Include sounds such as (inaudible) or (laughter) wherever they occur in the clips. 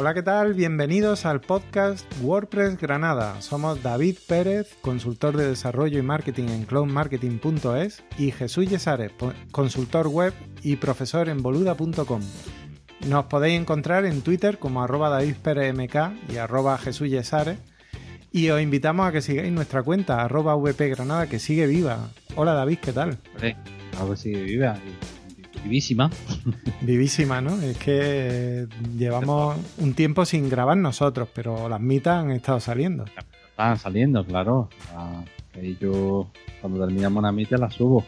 Hola, ¿qué tal? Bienvenidos al podcast WordPress Granada. Somos David Pérez, consultor de desarrollo y marketing en cloudmarketing.es y Jesús Yesares, consultor web y profesor en boluda.com. Nos podéis encontrar en Twitter como arroba davidperezmk y arroba Jesús y os invitamos a que sigáis nuestra cuenta arroba vpgranada que sigue viva. Hola David, ¿qué tal? algo sigue viva vivísima. Vivísima, ¿no? Es que llevamos un tiempo sin grabar nosotros, pero las mitas han estado saliendo. Están saliendo, claro. Y yo, cuando terminamos una mita, la subo.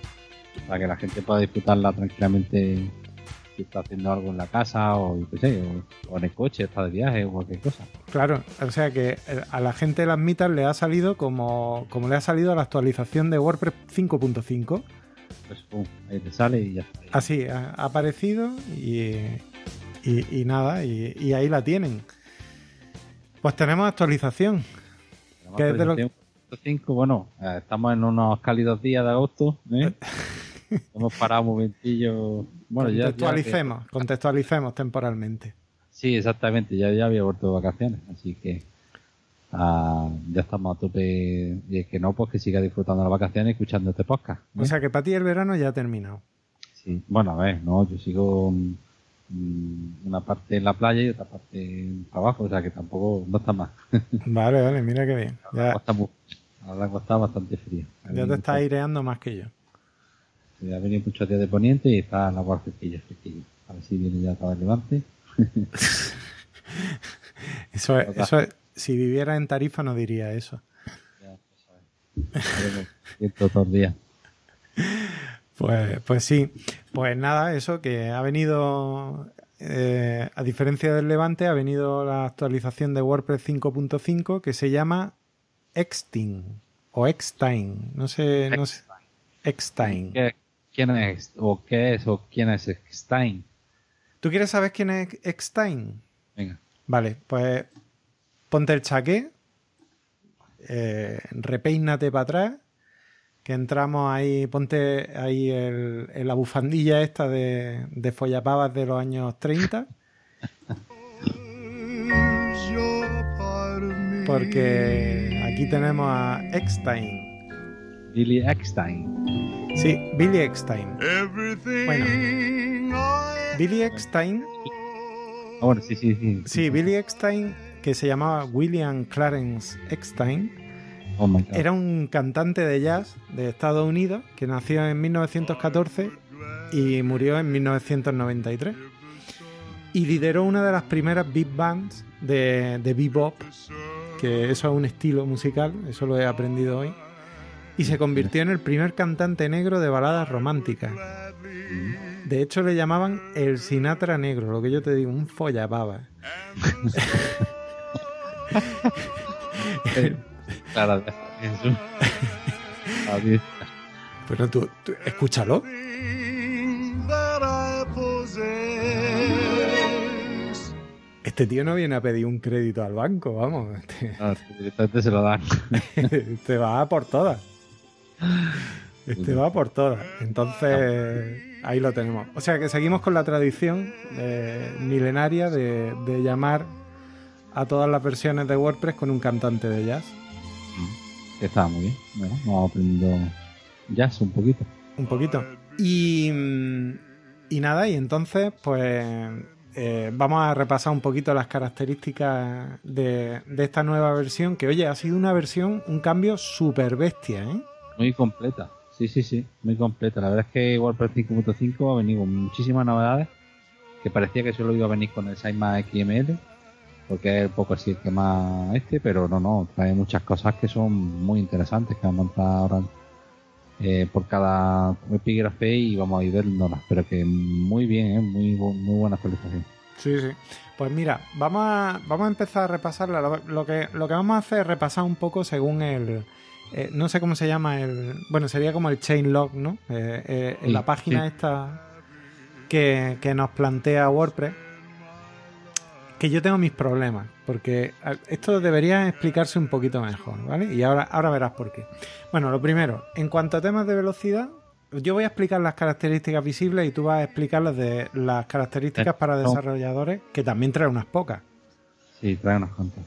Para que la gente pueda disfrutarla tranquilamente si está haciendo algo en la casa o, sé, o, en el coche, está de viaje o cualquier cosa. Claro, o sea que eh, a la gente de las mitas le ha salido como, como le ha salido la actualización de WordPress 5.5 pues ahí te sale y ya está. Así, ha, aparecido y, nada, y, ahí la tienen. Pues tenemos actualización. bueno, eh, estamos en unos cálidos días de agosto. ¿eh? (laughs) Hemos parado un momentillo. Bueno, contextualicemos, contextualicemos temporalmente. Sí, exactamente, ya, ya había vuelto de vacaciones, así que Ah, ya estamos a tope y es que no, pues que siga disfrutando las vacaciones escuchando este podcast. O sea que para ti el verano ya ha terminado. Sí, bueno, a ver, no, yo sigo mm, una parte en la playa y otra parte en trabajo, o sea que tampoco, no está más. (laughs) vale, vale, mira qué bien. Ya, ahora está bastante frío. Ya te está aireando más que yo. Sí, ha venido muchos días de poniente y está la agua fresquilla, A ver si viene ya para el levante. (laughs) eso es, eso es si viviera en Tarifa no diría eso. Ya, Pues, pues sí, pues nada, eso que ha venido, eh, a diferencia del Levante, ha venido la actualización de WordPress 5.5 que se llama Extin o Extime, no sé, no sé, Extime. ¿Quién es o qué es o quién es Extime? ¿Tú quieres saber quién es Extime? Venga. Vale, pues ponte el chaqué, eh, repeínate para atrás, que entramos ahí, ponte ahí el, la bufandilla esta de, de follapavas de los años 30. Porque aquí tenemos a Eckstein. Billy Eckstein. Sí, Billy Eckstein. Bueno, Billy Eckstein. Ah, sí, sí, sí. Sí, Billy Eckstein que se llamaba William Clarence Eckstein. Oh Era un cantante de jazz de Estados Unidos que nació en 1914 y murió en 1993. Y lideró una de las primeras big bands de, de bebop, que eso es un estilo musical, eso lo he aprendido hoy. Y se convirtió en el primer cantante negro de baladas románticas. De hecho, le llamaban el Sinatra negro, lo que yo te digo, un follababa. (laughs) claro, Pero tú, escúchalo. Este tío no viene a pedir un crédito al banco, vamos. Este se lo dan. (laughs) este va por todas. Este va por todas. Entonces, ahí lo tenemos. O sea que seguimos con la tradición eh, milenaria de, de llamar a todas las versiones de WordPress con un cantante de jazz. Mm. Estaba muy bien. Bueno, vamos aprendiendo jazz un poquito. Un poquito. Y, y nada, y entonces, pues eh, vamos a repasar un poquito las características de, de, esta nueva versión, que oye, ha sido una versión, un cambio súper bestia, ¿eh? Muy completa, sí, sí, sí, muy completa. La verdad es que WordPress 5.5 ha venido con muchísimas novedades, que parecía que solo iba a venir con el Sitemap XML, porque es un poco así el que más este, pero no, no, trae muchas cosas que son muy interesantes que a montar ahora eh, por cada epígrafe y vamos a ir verlas, pero que muy bien, ¿eh? muy, muy buena actualización. Sí, sí. Pues mira, vamos a, vamos a empezar a repasarla. Lo, que, lo que vamos a hacer es repasar un poco según el... Eh, no sé cómo se llama el... Bueno, sería como el chain log, ¿no? Eh, en la página esta que, que nos plantea WordPress que yo tengo mis problemas, porque esto debería explicarse un poquito mejor, ¿vale? Y ahora, ahora verás por qué. Bueno, lo primero, en cuanto a temas de velocidad, yo voy a explicar las características visibles y tú vas a explicar las de las características para desarrolladores, que también trae unas pocas. Sí, trae unas cuantas.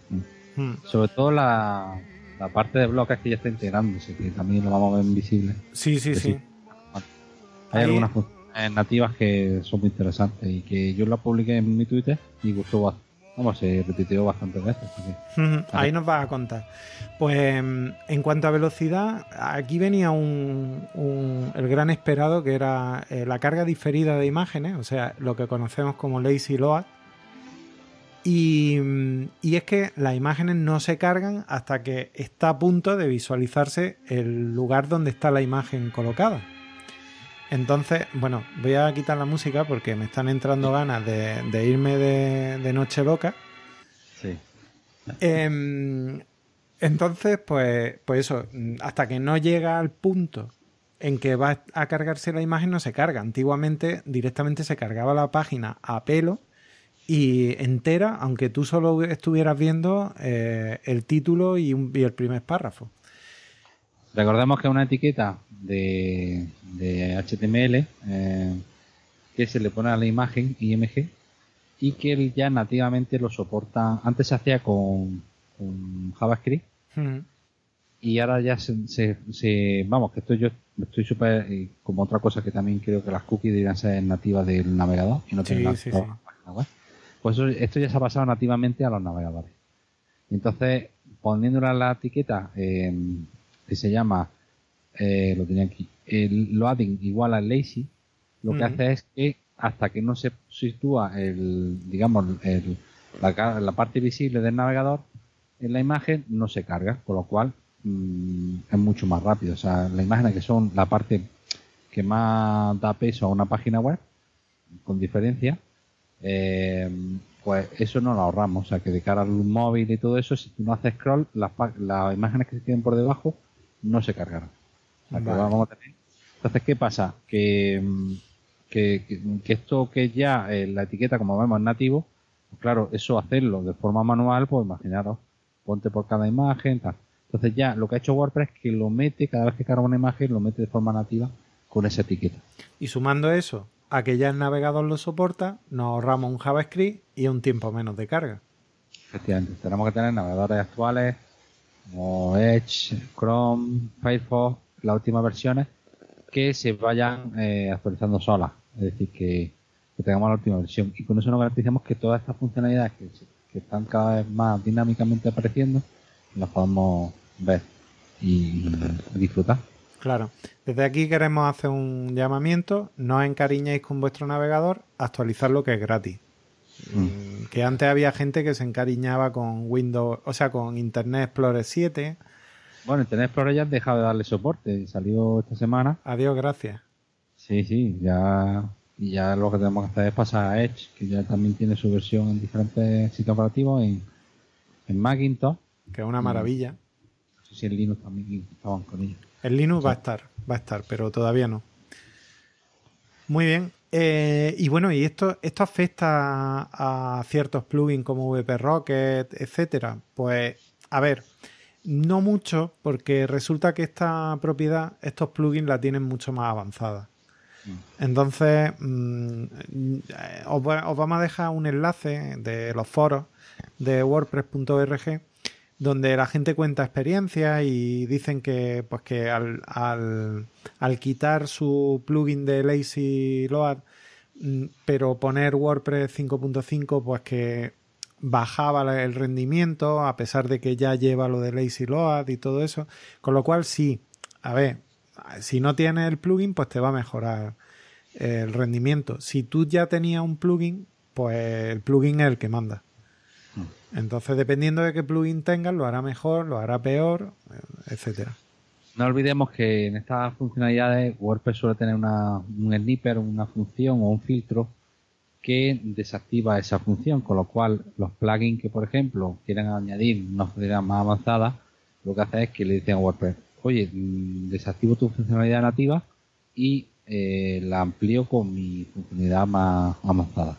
Hmm. Sobre todo la, la parte de bloques que ya está integrándose, que también lo vamos a ver invisible. Sí, sí, sí. Hay algunas funciones nativas que son muy interesantes y que yo la publiqué en mi Twitter y gustó bastante. Vamos, se repitió bastantes veces. Ahí nos vas a contar. Pues en cuanto a velocidad, aquí venía un, el gran esperado que era eh, la carga diferida de imágenes, o sea, lo que conocemos como lazy load, y, es que las imágenes no se cargan hasta que está a punto de visualizarse el lugar donde está la imagen colocada. Entonces, bueno, voy a quitar la música porque me están entrando ganas de, irme de, noche loca. Sí. Em, entonces, pues, pues eso, hasta que no llega al punto en que va a cargarse la imagen, no se carga. Antiguamente directamente se cargaba la página a pelo y entera, aunque tú solo estuvieras viendo eh, el título y, el primer párrafo. Recordemos que es una etiqueta de, HTML eh, que se le pone a la imagen IMG y que él ya nativamente lo soporta. Antes se hacía con, JavaScript y ahora ya se, Vamos, que esto yo estoy súper. Eh, como otra cosa que también creo que las cookies deberían ser nativas del navegador y no tener sí, pues esto ya se ha pasado nativamente a los navegadores. Entonces, poniéndole la etiqueta em, que se llama, eh, lo tenía aquí, el loading igual a lazy, lo que hace es que hasta que no se sitúa el, digamos, la, parte visible del navegador en la imagen, no se carga, con lo cual mm, es mucho más rápido. O sea, las imágenes que son la parte que más da peso a una página web, con diferencia, eh, pues eso no lo ahorramos. O sea, que de cara al móvil y todo eso, si tú no haces scroll, las, imágenes que se queden por debajo no se cargarán. Entonces, ¿qué pasa? Que, que, esto que ya eh, la etiqueta, como vemos, es nativo, pues claro, eso hacerlo de forma manual, pues imaginaros, ponte por cada imagen, tal. Entonces ya lo que ha hecho WordPress es que lo mete, cada vez que carga una imagen, lo mete de forma nativa con esa etiqueta. Y sumando eso a que ya el navegador lo soporta, nos ahorramos un JavaScript y un tiempo menos de carga. Efectivamente, tenemos que tener navegadores actuales como Edge, Chrome, Firefox, las últimas versiones, que se vayan eh, actualizando solas. Es decir, que, tengamos la última versión. Y con eso nos garantizamos que todas estas funcionalidades que, que están cada vez más dinámicamente apareciendo, las podamos ver y disfrutar. Claro. Desde aquí queremos hacer un llamamiento. No os encariñéis con vuestro navegador, actualizar lo que es gratis. Mm. Que antes había gente que se encariñaba con Windows, o sea, con Internet Explorer 7. Bueno, Internet Explorer ya ha dejado de darle soporte. Salió esta semana. Adiós, gracias. Sí, sí, ya, ya lo que tenemos que hacer es pasar a Edge, que ya también tiene su versión en diferentes sitios operativos, en, en Macintosh. Que es una maravilla. No sé si en Linux también estaban con ella. El Linux va a estar, va a estar, pero todavía no. Muy bien. Eh, y bueno, y esto, esto afecta a ciertos plugins como VP Rocket, etcétera. Pues, a ver, no mucho, porque resulta que esta propiedad, estos plugins la tienen mucho más avanzada. Mm. Entonces, mm, os, os, vamos a dejar un enlace de los foros de WordPress.org donde la gente cuenta experiencias y dicen que pues que al, al, quitar su plugin de Lazy Load mm, pero poner WordPress 5.5 pues que bajaba el rendimiento a pesar de que ya lleva lo de Lazy Load y todo eso. Con lo cual sí a ver si no tienes el plugin pues te va a mejorar el rendimiento. Si tú ya tenías un plugin pues el plugin es el que manda entonces, dependiendo de qué plugin tengas, lo hará mejor, lo hará peor, etcétera. No olvidemos que en estas funcionalidades WordPress suele tener una, un sniper, una función o un filtro que desactiva esa función, con lo cual los plugins que, por ejemplo, quieran añadir una funcionalidad más avanzada, lo que hace es que le dicen a WordPress, oye, mm, desactivo tu funcionalidad nativa y eh, la amplío con mi funcionalidad más avanzada.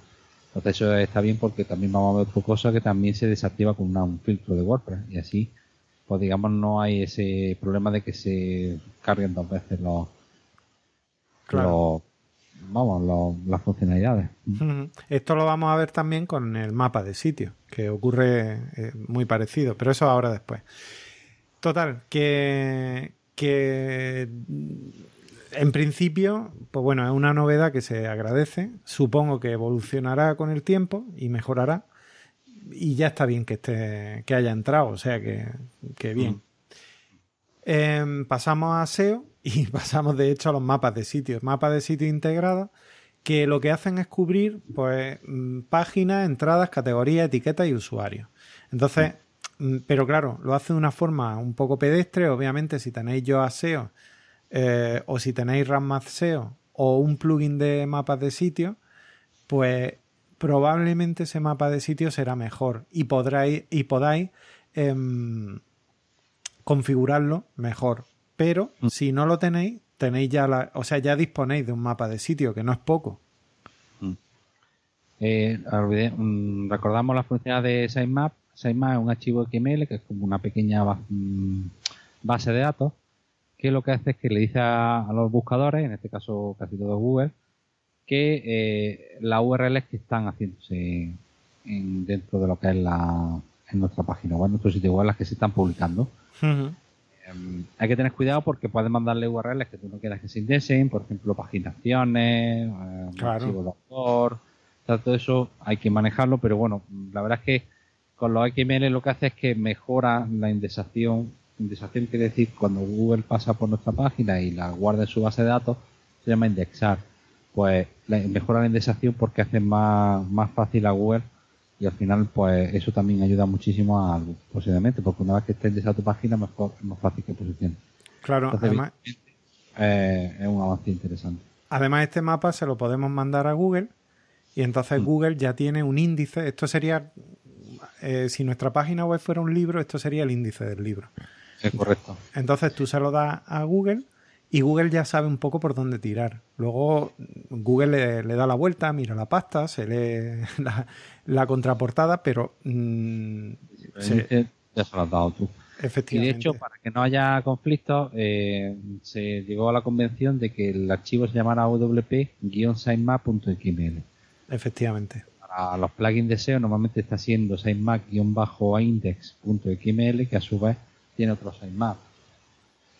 Entonces eso está bien porque también vamos a ver otra cosa que también se desactiva con un filtro de WordPress y así, pues digamos, no hay ese problema de que se carguen dos veces los, vamos, las funcionalidades. Esto lo vamos a ver también con el mapa de sitio, que ocurre eh, muy parecido, pero eso ahora después. Total, que, que en principio, pues bueno, es una novedad que se agradece. Supongo que evolucionará con el tiempo y mejorará. Y ya está bien que esté, que haya entrado, o sea que, que bien. Em, pasamos a SEO y (laughs) pasamos de hecho a los mapas de sitios. Mapas de sitios integrados que lo que hacen es cubrir pues mm, páginas, entradas, categorías, etiquetas y usuarios. Entonces, mm, pero claro, lo hace de una forma un poco pedestre. Obviamente, si tenéis yo a SEO eh, o si tenéis RAMMath SEO o un plugin de mapas de sitio, pues probablemente ese mapa de sitio será mejor y podráis y podáis em, configurarlo mejor. Pero mm. si no lo tenéis, tenéis ya la, o sea, ya disponéis de un mapa de sitio, que no es poco. Mm. Eh, mm, recordamos la funcionalidad de sitemap. Sitemap es un archivo XML que es como una pequeña base de datos que lo que hace es que le dice a, los buscadores, en este caso casi todo Google, que eh, las URLs que están haciéndose dentro de lo que es la, en nuestra página web, en nuestro sitio web, las que se están publicando. Em, hay que tener cuidado porque puedes mandarle URLs que tú no quieras que se indexen, por ejemplo, paginaciones, eh, claro. de autor, todo eso hay que manejarlo, pero bueno, la verdad es que con los XML lo que hace es que mejora la indexación. Indexación quiere decir cuando Google pasa por nuestra página y la guarda en su base de datos, se llama indexar. Pues mejora la indexación porque hace más, más fácil a Google y al final pues eso también ayuda muchísimo a posiblemente porque una vez que estés en tu página mejor, es más fácil que posicione claro además eh, es un avance interesante además este mapa se lo podemos mandar a Google y entonces mm. Google ya tiene un índice esto sería eh, si nuestra página web fuera un libro esto sería el índice del libro es correcto entonces tú se lo das a Google y Google ya sabe un poco por dónde tirar. Luego Google le, da la vuelta, mira la pasta, se lee (laughs) la, contraportada, pero... Mm, ya se lo has dado tú. Efectivamente. Y de hecho, para que no haya conflicto, eh, se llegó a la convención de que el archivo se llamara wp-sitemap.xml. Efectivamente. Para los plugins de SEO normalmente está siendo sitemap-index.xml, que a su vez tiene otro sitemap.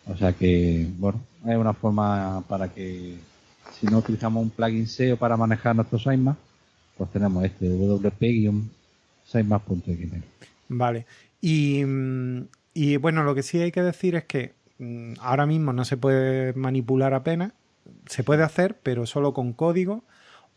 O sea que, bueno, es una forma para que si no utilizamos un plugin SEO para manejar nuestros sitemaps, pues tenemos este wp-sitemap.xml. Vale. Y, y bueno, lo que sí hay que decir es que mm, ahora mismo no se puede manipular apenas, se puede hacer, pero solo con código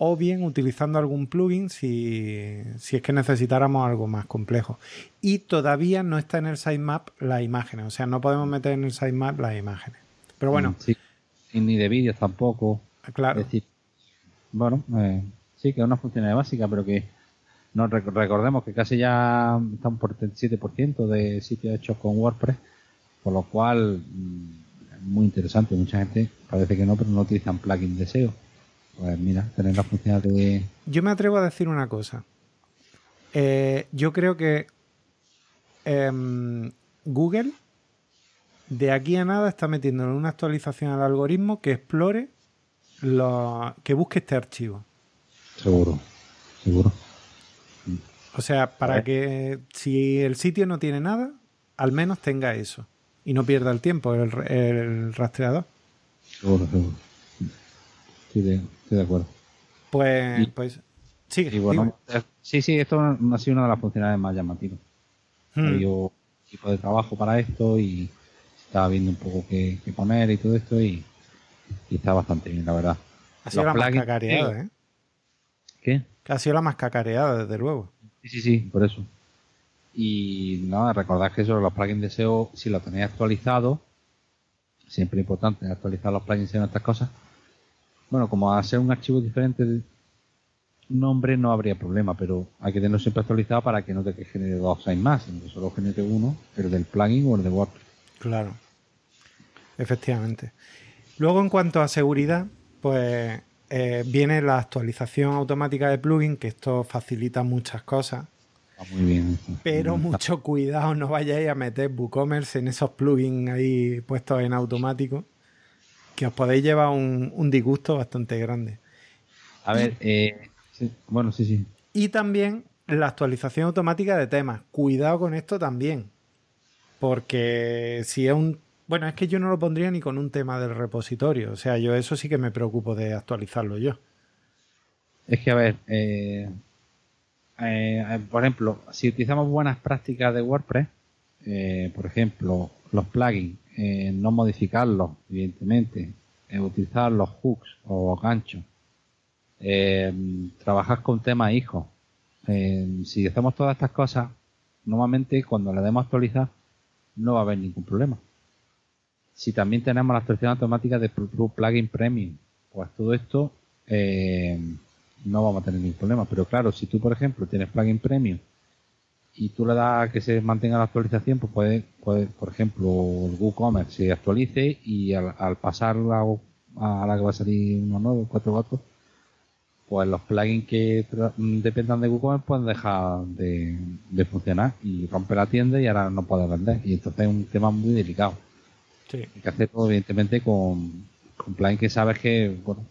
o bien utilizando algún plugin si, si, es que necesitáramos algo más complejo. Y todavía no está en el sitemap las imágenes, o sea, no podemos meter en el sitemap las imágenes. Pero bueno. Sí. Ni de vídeos tampoco. Claro. Es decir, bueno, eh, sí, que es una funcionalidad básica, pero que no recordemos que casi ya están por el 7% de sitios hechos con WordPress, por lo cual mm, es muy interesante. Mucha gente parece que no, pero no utilizan plugins de SEO pues mira, tener la función de... Yo me atrevo a decir una cosa. Eh, yo creo que em, Google de aquí a nada está metiendo en una actualización al algoritmo que explore, lo, que busque este archivo. Seguro, seguro. O sea, para que si el sitio no tiene nada, al menos tenga eso y no pierda el tiempo el, el rastreador. Seguro, seguro. Sí, estoy de acuerdo. Pues, pues sigue. Eh, sí, sí, esto ha sido una de las funcionalidades más llamativas. Hmm. Había equipo de trabajo para esto y estaba viendo un poco qué, poner y todo esto y, está bastante bien, la verdad. Ha sido la más cacareada, ¿eh? ¿Qué? ha sido la más cacareada, desde luego. Sí, sí, sí, por eso. Y nada, recordad que eso, los plugins de SEO, si lo tenéis actualizado, siempre es importante actualizar los plugins en estas cosas, bueno, como hacer un archivo diferente de nombre no habría problema, pero hay que tenerlo siempre actualizado para que no te genere dos signs más, sino que solo genere uno, el del plugin o el de WordPress. Claro. Efectivamente. Luego, en cuanto a seguridad, pues eh, viene la actualización automática de plugin, que esto facilita muchas cosas. muy bien. Pero mucho cuidado, no vayáis a meter WooCommerce en esos plugins ahí puestos en automático que os podéis llevar un, disgusto bastante grande. A ver, eh, bueno, sí, sí. Y también la actualización automática de temas. Cuidado con esto también. Porque si es un... Bueno, es que yo no lo pondría ni con un tema del repositorio. O sea, yo eso sí que me preocupo de actualizarlo yo. Es que, a ver, eh, eh, por ejemplo, si utilizamos buenas prácticas de WordPress, eh, por ejemplo, los plugins, no modificarlos, evidentemente, utilizar los hooks o ganchos, trabajar con temas hijos. si hacemos todas estas cosas, normalmente cuando le demos actualizar, no va a haber ningún problema. Si también tenemos la actualización automática de plugin premium, pues todo esto eh, no vamos a tener ningún problema. Pero claro, si tú, por ejemplo, tienes plugin premium y tú le das a que se mantenga la actualización, pues puede, puede por ejemplo, el WooCommerce se actualice y al, pasar a, la que va a salir uno nuevo, 4.4, pues los plugins que dependan de WooCommerce pueden dejar de, funcionar y rompe la tienda y ahora no puede vender. Y entonces es un tema muy delicado. Sí. Hay que hacerlo, evidentemente, con, con plugins que sabes que, bueno,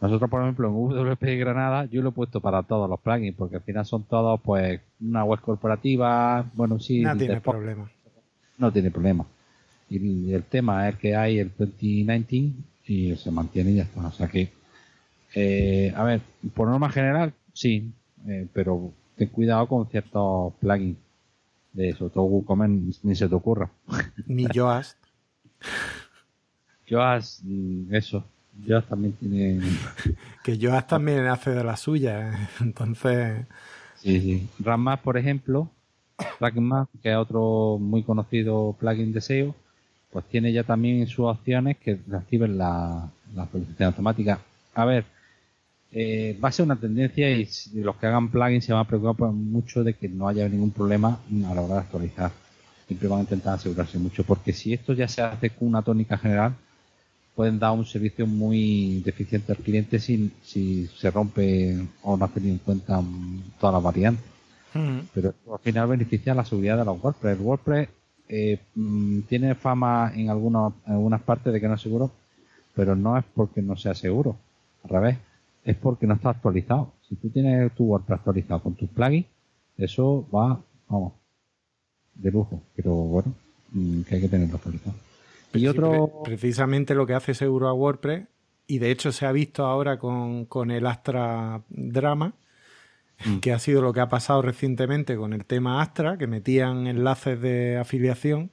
nosotros, por ejemplo, en WP Granada, yo lo he puesto para todos los plugins, porque al final son todos, pues, una web corporativa, bueno, sí. No tiene problema. No tiene problema. Y el tema es que hay el 2019 y se mantiene y ya está. O sea que, eh, a ver, por norma general, sí, eh, pero ten cuidado con ciertos plugins de eso. Todo WooCommerce ni se te ocurra. Ni (laughs) Yoast. Yoast, mm, eso. Joas también tiene. (laughs) que Joas también hace de la suya, ¿eh? (laughs) entonces. Sí, sí. Rammas, por ejemplo, Plugin que es otro muy conocido plugin de SEO, pues tiene ya también sus opciones que reciben la, la actualización automática. A ver, eh, va a ser una tendencia y los que hagan plugins se van a preocupar mucho de que no haya ningún problema a la hora de actualizar. Siempre van a intentar asegurarse mucho, porque si esto ya se hace con una tónica general, pueden dar un servicio muy deficiente al cliente si, si se rompe o no ha tenido en cuenta todas las variantes. Pero al final beneficia la seguridad de los WordPress. El WordPress eh, mm, tiene fama en, algunos, en algunas partes de que no es seguro, pero no es porque no sea seguro. Al revés, es porque no está actualizado. Si tú tienes tu WordPress actualizado con tus plugins, eso va, vamos, de lujo. Pero bueno, mm, que hay que tenerlo actualizado. Y otro... precisamente lo que hace seguro a WordPress, y de hecho se ha visto ahora con, el Astra Drama, mm. que ha sido lo que ha pasado recientemente con el tema Astra, que metían enlaces de afiliación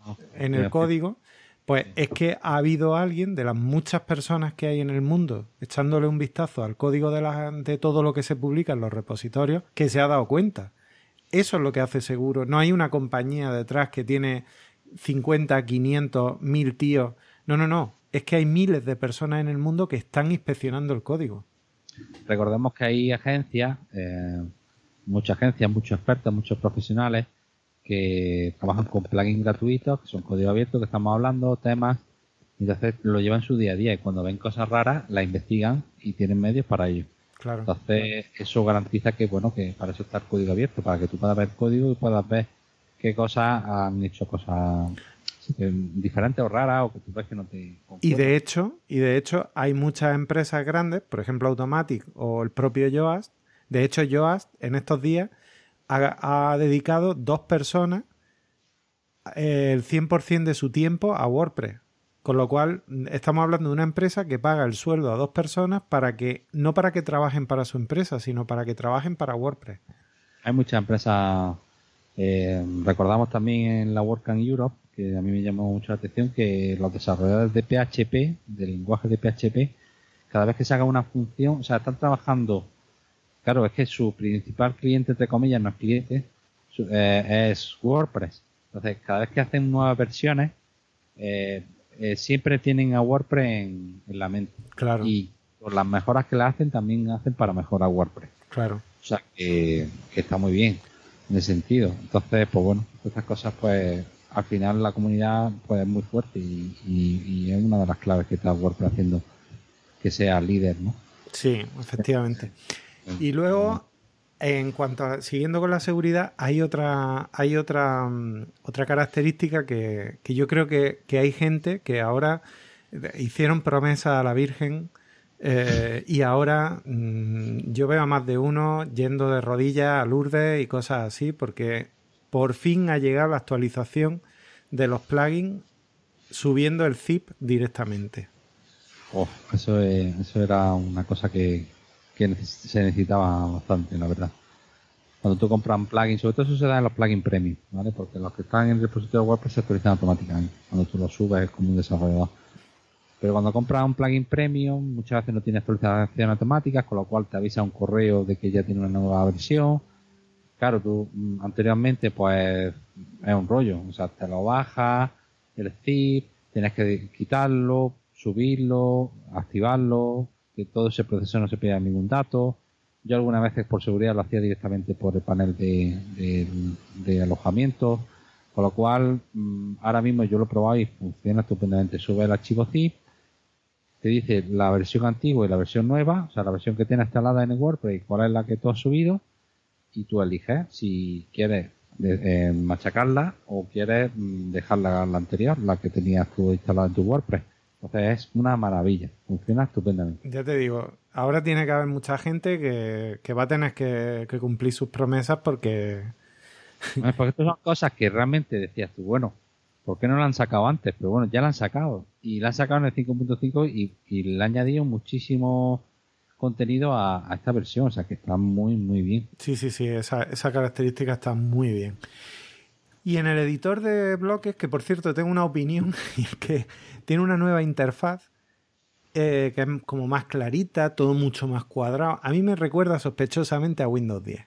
ah, en el código, pues es que ha habido alguien de las muchas personas que hay en el mundo echándole un vistazo al código de, de todo lo que se publica en los repositorios que se ha dado cuenta. Eso es lo que hace seguro. No hay una compañía detrás que tiene 50, 500, 1000 tíos. No, no, no. Es que hay miles de personas en el mundo que están inspeccionando el código. Recordemos que hay agencias, eh, muchas agencias, muchos expertos, muchos profesionales que trabajan con plugins gratuitos, que son código abierto, que estamos hablando, temas, entonces lo llevan su día a día y cuando ven cosas raras la investigan y tienen medios para ello. Claro. Entonces eso garantiza que bueno que para eso está el código abierto, para que tú puedas ver código y puedas ver qué cosas han hecho cosas diferentes o raras o que tú ves que no te y de hecho y de hecho hay muchas empresas grandes por ejemplo Automatic o el propio Yoast. De hecho Yoast en estos días ha, dedicado dos personas el 100% de su tiempo a WordPress. Con lo cual estamos hablando de una empresa que paga el sueldo a dos personas para que no para que trabajen para su empresa sino para que trabajen para WordPress. Hay muchas empresas eh, recordamos también en la WordCamp Europe, que a mí me llamó mucho la atención, que los desarrolladores de PHP, del lenguaje de PHP, cada vez que se haga una función, o sea, están trabajando, claro, es que su principal cliente, entre comillas, no es cliente, eh, es WordPress. Entonces, cada vez que hacen nuevas versiones, eh, siempre tienen a WordPress en, la mente. Claro. Y por las mejoras que le hacen, también hacen para mejorar WordPress. Claro. O sea, que está muy bien en ese sentido. Entonces, pues bueno, estas cosas, pues al final la comunidad pues es muy fuerte y, es una de las claves que está WordPress haciendo que sea líder, ¿no? Sí, efectivamente. Y luego, en cuanto a, siguiendo con la seguridad, hay otra, hay otra, mm, otra característica que, que yo creo que, que, hay gente que ahora hicieron promesa a la Virgen Eh, y ahora mm, yo veo a más de uno yendo de rodillas a Lourdes y cosas así, porque por fin ha llegado la actualización de los plugins subiendo el zip directamente. Oh, eso, eso era una cosa que, que se necesitaba bastante, la verdad. Cuando tú compras un plugin, sobre todo eso se da en los plugins premium, ¿vale? Porque los que están en el repositorio WordPress se actualizan automáticamente. Cuando tú los subes como un desarrollador. Pero cuando compras un plugin premium, muchas veces no tiene actualización automática, con lo cual te avisa un correo de que ya tiene una nueva versión. Claro, tú mm, anteriormente pues es un rollo, o sea, te lo bajas, el zip, tienes que quitarlo, subirlo, activarlo, que todo ese proceso no se pierda ningún dato. Yo algunas veces por seguridad lo hacía directamente por el panel de, de alojamiento, con lo cual mm, ahora mismo yo lo he probado y funciona estupendamente. Sube el archivo zip, te dice la versión antigua y la versión nueva, o sea, la versión que tiene instalada en el WordPress y cuál es la que tú has subido, y tú eliges si quieres eh, machacarla o quieres mm, dejarla la anterior, la que tenías tú instalada en tu WordPress. Entonces es una maravilla, funciona estupendamente. Ya te digo, ahora tiene que haber mucha gente que, va a tener que, cumplir sus promesas porque... porque estas son cosas que realmente decías tú, bueno, ¿por qué no la han sacado antes? Pero bueno, ya la han sacado. Y la han sacado en el 5.5 y, y, le han añadido muchísimo contenido a, esta versión. O sea que está muy, muy bien. Sí, sí, sí. Esa, esa característica está muy bien. Y en el editor de bloques, que por cierto tengo una opinión, (laughs) y es que tiene una nueva interfaz eh, que es como más clarita, todo mucho más cuadrado. A mí me recuerda sospechosamente a Windows 10.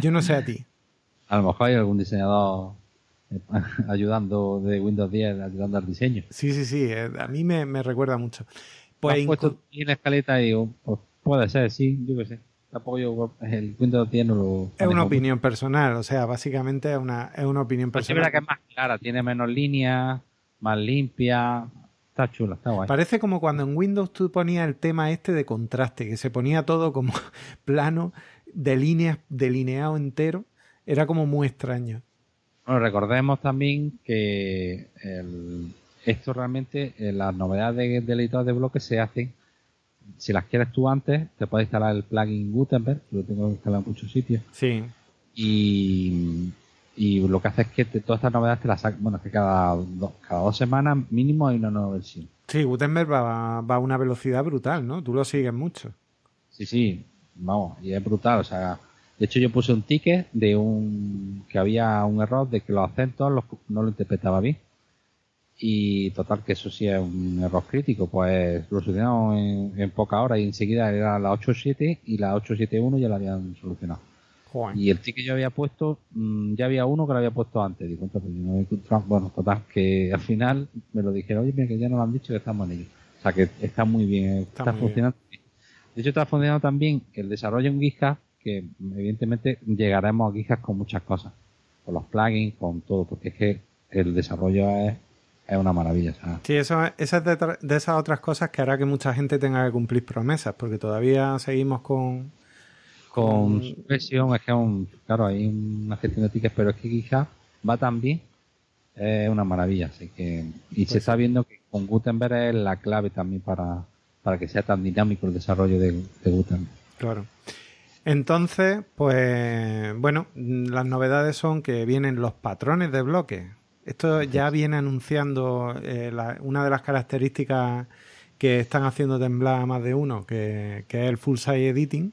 Yo no sé a ti. (laughs) a lo mejor hay algún diseñador (laughs) ayudando de Windows 10, ayudando al diseño. Sí, sí, sí, eh, a mí me, recuerda mucho. Pues ¿Has puesto en la escaleta y pues, puede ser, sí, yo qué sé. Tampoco yo el Windows 10 no lo... Es una opinión personal, o sea, básicamente es una, es una opinión pues personal. es verdad que es más clara, tiene menos líneas, más limpia, Está chula, está guay. Parece como cuando en Windows tú ponías el tema este de contraste, que se ponía todo como (laughs) plano, de líneas, delineado entero. Era como muy extraño. Bueno, recordemos también que esto realmente, eh, las novedades del editor de bloques se hacen. Si las quieres tú antes, te puedes instalar el plugin Gutenberg, lo tengo que instalar en muchos sitios. Sí. Y, lo que hace es que todas estas novedades te las sacan, bueno, es que cada, cada dos semanas mínimo hay una nueva versión. Sí, Gutenberg va, va a una velocidad brutal, ¿no? Tú lo sigues mucho. Sí, sí, vamos, y es brutal, o sea, de hecho, yo puse un ticket de un que había un error de que los acentos no lo interpretaba bien. Y total, que eso sí es un error crítico, pues lo solucionamos en, en pocas horas y enseguida era la 8.7 y la 8.7.1 ya la habían solucionado. Y el ticket yo había puesto, mm, ya había uno que lo había pucho antes. Digo, pues bueno, total, que al final me lo dijeron, oye, mira que ya nos lo han dicho que estamos en ello. O sea que está muy bien, está, funcionando bien. De hecho, está funcionando también el desarrollo en GitHub que evidentemente llegaremos a Gijas con muchas cosas, con los plugins, con todo, porque es que el desarrollo es, una maravilla. Sí, eso, es de, esas otras cosas que hará que mucha gente tenga que cumplir promesas, porque todavía seguimos con... Con, su versión, es que un, claro, hay una gestión de tickets, pero es que GitHub va tan bien, es una maravilla, así que, y se pues está viendo que con Gutenberg es la clave también para, para que sea tan dinámico el desarrollo de, de Gutenberg. Claro. Entonces, pues bueno, las novedades son que vienen los patrones de bloques. Esto ya viene anunciando eh, una de las características que están haciendo temblar a más de uno, que, es el full size editing.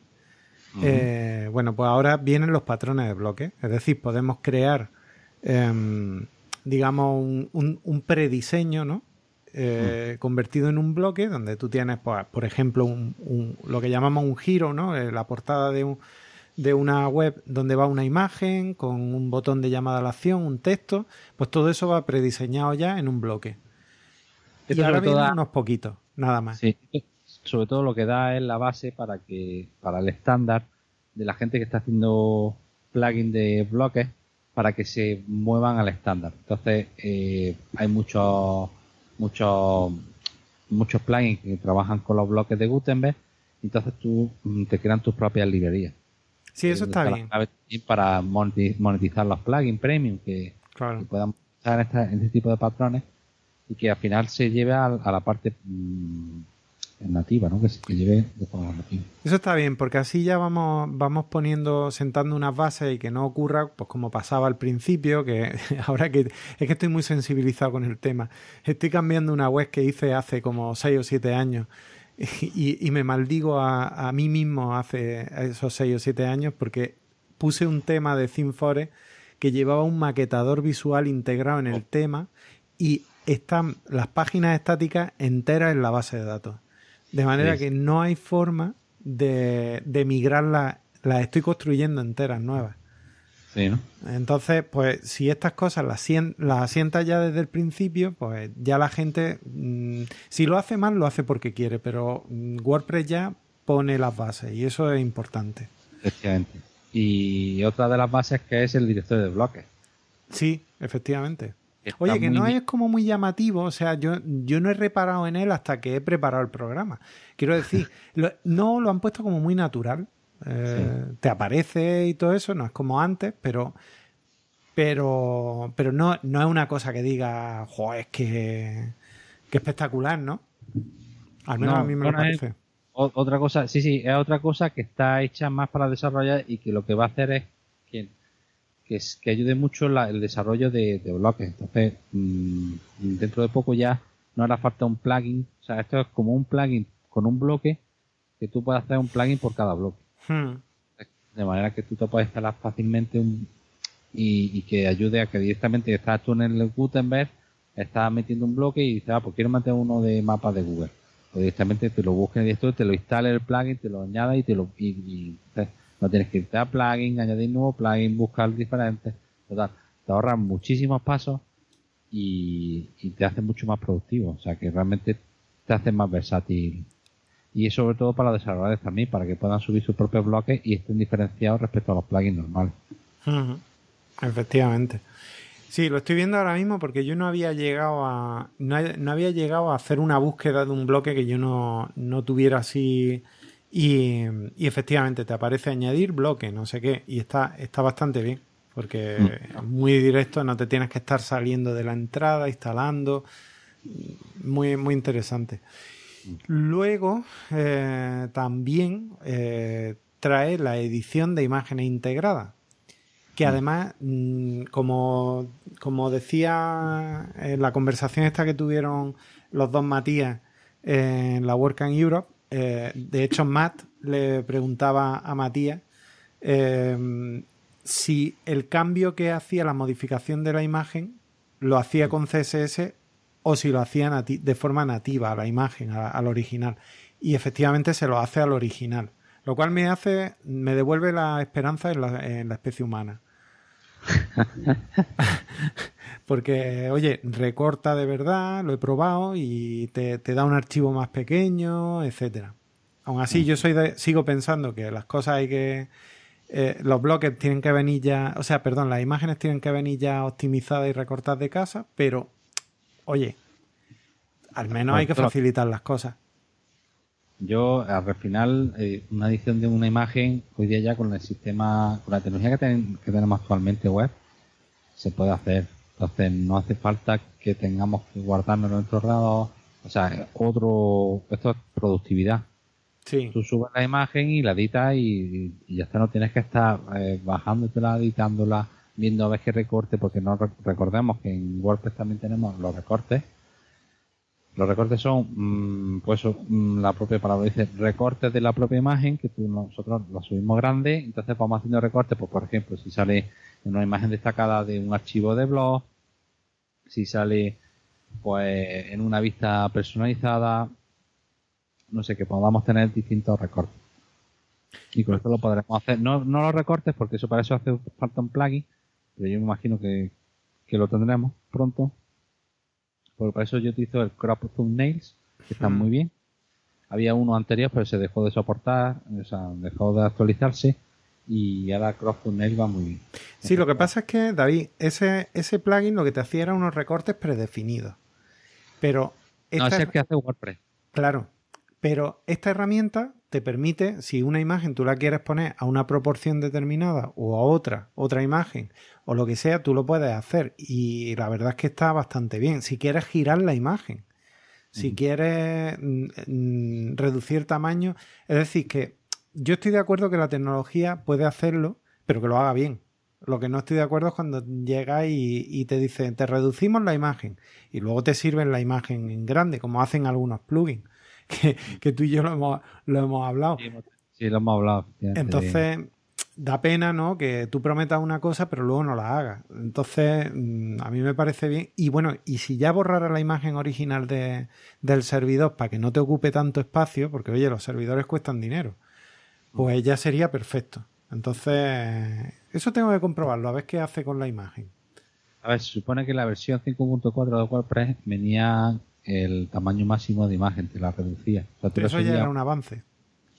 Eh, bueno, pues ahora vienen los patrones de bloques. Es decir, podemos crear, em, digamos, un, un prediseño, ¿no? Eh, convertido en un bloque donde tú tienes, pues, por ejemplo, un, lo que llamamos un giro, ¿no? Eh, la portada de, un, de una web donde va una imagen con un botón de llamada a la acción, un texto, pues todo eso va prediseñado ya en un bloque. y ahora vienen unos poquitos, nada más. Sí, sobre todo lo que da es la base para que para el estándar de la gente que está haciendo plugin de bloques para que se muevan al estándar. Entonces eh, hay muchos muchos muchos plugins que trabajan con los bloques de Gutenberg, entonces tú mm, te crean tus propias librerías. Sí, eso está bien. Para monetizar los plugins premium que, puedan usar en, este tipo de patrones y que al final se lleve a, la parte mm, nativa, ¿no? Que, que lleve de forma nativa. Eso está bien, porque así ya vamos, vamos poniendo, sentando unas bases y que no ocurra, pues como pasaba al principio, que (laughs) ahora que es que estoy muy sensibilizado con el tema. Estoy cambiando una web que hice hace como 6 o 7 años (laughs) y, y me maldigo a, a, mí mismo hace esos 6 o 7 años porque puse un tema de ThemeForest que llevaba un maquetador visual integrado en el tema y están las páginas estáticas enteras en la base de datos. De manera sí. que no hay forma de, de migrarlas, las estoy construyendo enteras nuevas. Sí, ¿no? Entonces, pues si estas cosas las, las asientas ya desde el principio, pues ya la gente, mmm, si lo hace mal, lo hace porque quiere, pero mm, WordPress ya pone las bases y eso es importante. Efectivamente. Y otra de las bases que es el directorio de bloques. Sí, efectivamente. Oye, que muy... no es como muy llamativo, o sea, yo, yo no he reparado en él hasta que he preparado el programa. Quiero decir, (laughs) lo, no lo han puesto como muy natural. Eh, sí. Te aparece y todo eso, no es como antes, pero pero pero no, no es una cosa que diga, joder, es que, que espectacular, ¿no? Al menos no, a mí me lo parece. Es otra cosa, sí, sí, es otra cosa que está hecha más para desarrollar y que lo que va a hacer es que que, es, que ayude mucho la, el desarrollo de, de, bloques. Entonces, mmm, dentro de poco ya no hará falta un plugin. O sea, esto es como un plugin con un bloque que tú puedes hacer un plugin por cada bloque. Hmm. De manera que tú te puedes instalar fácilmente un, y, y, que ayude a que directamente estás tú en el Gutenberg, estás metiendo un bloque y dices, ah, pues quiero meter uno de mapas de Google. O directamente te lo busques en el directorio, te lo instale el plugin, te lo añada y te lo y, y no tienes que irte a plugin, añadir nuevo plugin, buscar diferentes. Total, te ahorran muchísimos pasos y, te hace mucho más productivo. O sea que realmente te hace más versátil. Y sobre todo para los desarrolladores también, para que puedan subir sus propios bloques y estén diferenciados respecto a los plugins normales. Efectivamente. Sí, lo estoy viendo ahora mismo porque yo no había llegado a. No, no había llegado a hacer una búsqueda de un bloque que yo no, no tuviera así y, y, efectivamente te aparece añadir bloque, no sé qué, y está, está bastante bien, porque mm. es muy directo, no te tienes que estar saliendo de la entrada, instalando, muy, muy interesante. Luego, eh, también eh, trae la edición de imágenes integrada, que además, mm, como, como decía en la conversación esta que tuvieron los dos Matías en la Work in Europe, eh, de hecho, Matt le preguntaba a Matías eh, si el cambio que hacía la modificación de la imagen lo hacía con CSS o si lo hacía de forma nativa a la imagen, al original. Y efectivamente se lo hace al original. Lo cual me hace, me devuelve la esperanza en la especie humana. (laughs) Porque, oye, recorta de verdad, lo he probado y te, te da un archivo más pequeño, etcétera. Aún así, yo soy de, sigo pensando que las cosas hay que. Eh, los bloques tienen que venir ya. O sea, perdón, las imágenes tienen que venir ya optimizadas y recortadas de casa, pero, oye, al menos hay que facilitar las cosas. Yo, al final, eh, una edición de una imagen, hoy día ya con el sistema, con la tecnología que, ten, que tenemos actualmente web, se puede hacer. Entonces, no hace falta que tengamos que guardarnos en nuestro ordenador. O sea, otro, esto es productividad. Sí. Tú subes la imagen y la editas y, y ya está, no tienes que estar eh, bajándotela, editándola, viendo a ver qué recorte, porque no recordemos que en WordPress también tenemos los recortes los recortes son, mmm, pues mmm, la propia palabra dice, recortes de la propia imagen, que tú, nosotros la subimos grande, entonces vamos haciendo recortes, pues por ejemplo, si sale una imagen destacada de un archivo de blog, si sale pues en una vista personalizada, no sé, que podamos tener distintos recortes. Y con esto lo podremos hacer, no, no los recortes, porque eso para eso hace falta un plugin, pero yo me imagino que, que lo tendremos pronto porque para eso yo utilizo el crop thumbnails, que están hmm. muy bien. Había uno anterior, pero se dejó de soportar, o sea, dejó de actualizarse y ahora thumbnails va muy bien. Sí, lo que pasa es que, David, ese, ese plugin lo que te hacía era unos recortes predefinidos. Pero... Esta, no, es el que hace WordPress. Claro, pero esta herramienta te permite, si una imagen tú la quieres poner a una proporción determinada o a otra, otra imagen, o lo que sea, tú lo puedes hacer. Y la verdad es que está bastante bien. Si quieres girar la imagen. Si quieres mm, mm, reducir tamaño, es decir, que yo estoy de acuerdo que la tecnología puede hacerlo, pero que lo haga bien. Lo que no estoy de acuerdo es cuando llega y, te dicen, te reducimos la imagen y luego te sirven la imagen en grande, como hacen algunos plugins, (laughs) que, tú y yo lo hemos, lo hemos hablado. Sí, lo hemos hablado. Entonces, da pena, ¿no? Que tú prometas una cosa, pero luego no la hagas. Entonces, mm, a mí me parece bien. Y bueno, y si ya borrara la imagen original de, del servidor para que no te ocupe tanto espacio, porque oye, los servidores cuestan dinero, pues ya sería perfecto. Entonces, eso tengo que comprobarlo, a ver qué hace con la imagen. A ver, se supone que la versión 5.4 de WordPress venía el tamaño máximo de imagen, te la reducía. Pero eso ya era un avance.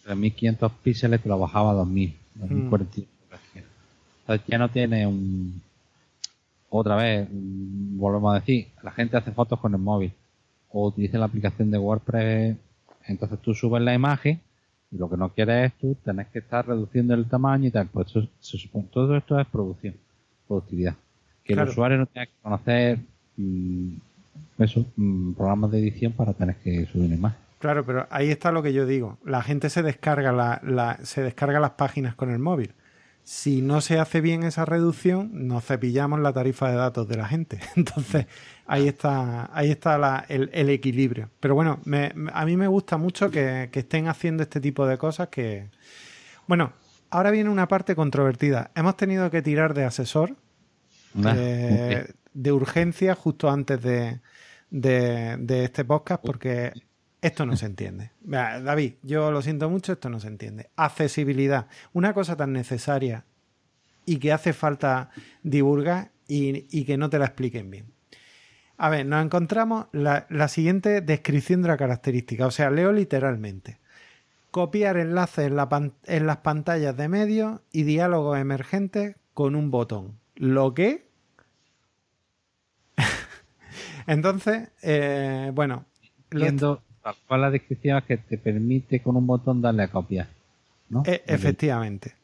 3500 píxeles te lo bajaba a 2000, 2040. Entonces ya no tiene un... Otra vez, volvemos a decir, la gente hace fotos con el móvil o utiliza la aplicación de WordPress, entonces tú subes la imagen y lo que no quieres es tú tenés que estar reduciendo el tamaño y tal. Pues eso, se supone, todo esto es producción, productividad. Que el usuario no tenga que conocer mm, eso, mm, programas de edición para tener que subir una imagen. Claro, pero ahí está lo que yo digo. La gente se descarga la, se descarga las páginas con el móvil. Si no se hace bien esa reducción, nos cepillamos la tarifa de datos de la gente. (laughs) Entonces, ahí está, ahí está el, equilibrio. Pero bueno, a mí me gusta mucho que, estén haciendo este tipo de cosas que... Bueno, ahora viene una parte controvertida. Hemos tenido que tirar de asesor, eh, de urgencia, justo antes de, de, este podcast, porque esto no se entiende. David, yo lo siento mucho, esto no se entiende. Accesibilidad, una cosa tan necesaria y que hace falta divulgar y que no te la expliquen bien. A ver, nos encontramos la, siguiente descripción de la característica. O sea, leo literalmente. Copiar enlaces en, las pantallas de medio y diálogos emergentes con un botón. ¿Lo que? (laughs) Entonces, eh, bueno. Viendo cuál la descripción es que te permite con un botón darle a copiar. ¿no? E, efectivamente.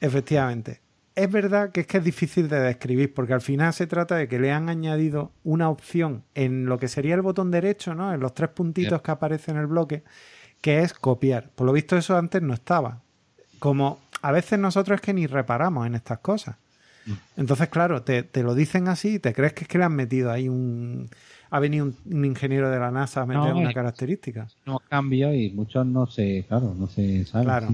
Efectivamente es verdad que es que es difícil de describir porque al final se trata de que le han añadido una opción en lo que sería el botón derecho, ¿no? En los tres puntitos que aparecen en el bloque, que es copiar. Por lo visto eso antes no estaba. Como a veces nosotros es que ni reparamos en estas cosas. Mm. Entonces, claro, te, lo dicen así y te crees que es que le han metido ahí un... Ha venido un, ingeniero de la NASA a meter una característica. No cambia y muchos no se, claro, no se saben. Claro.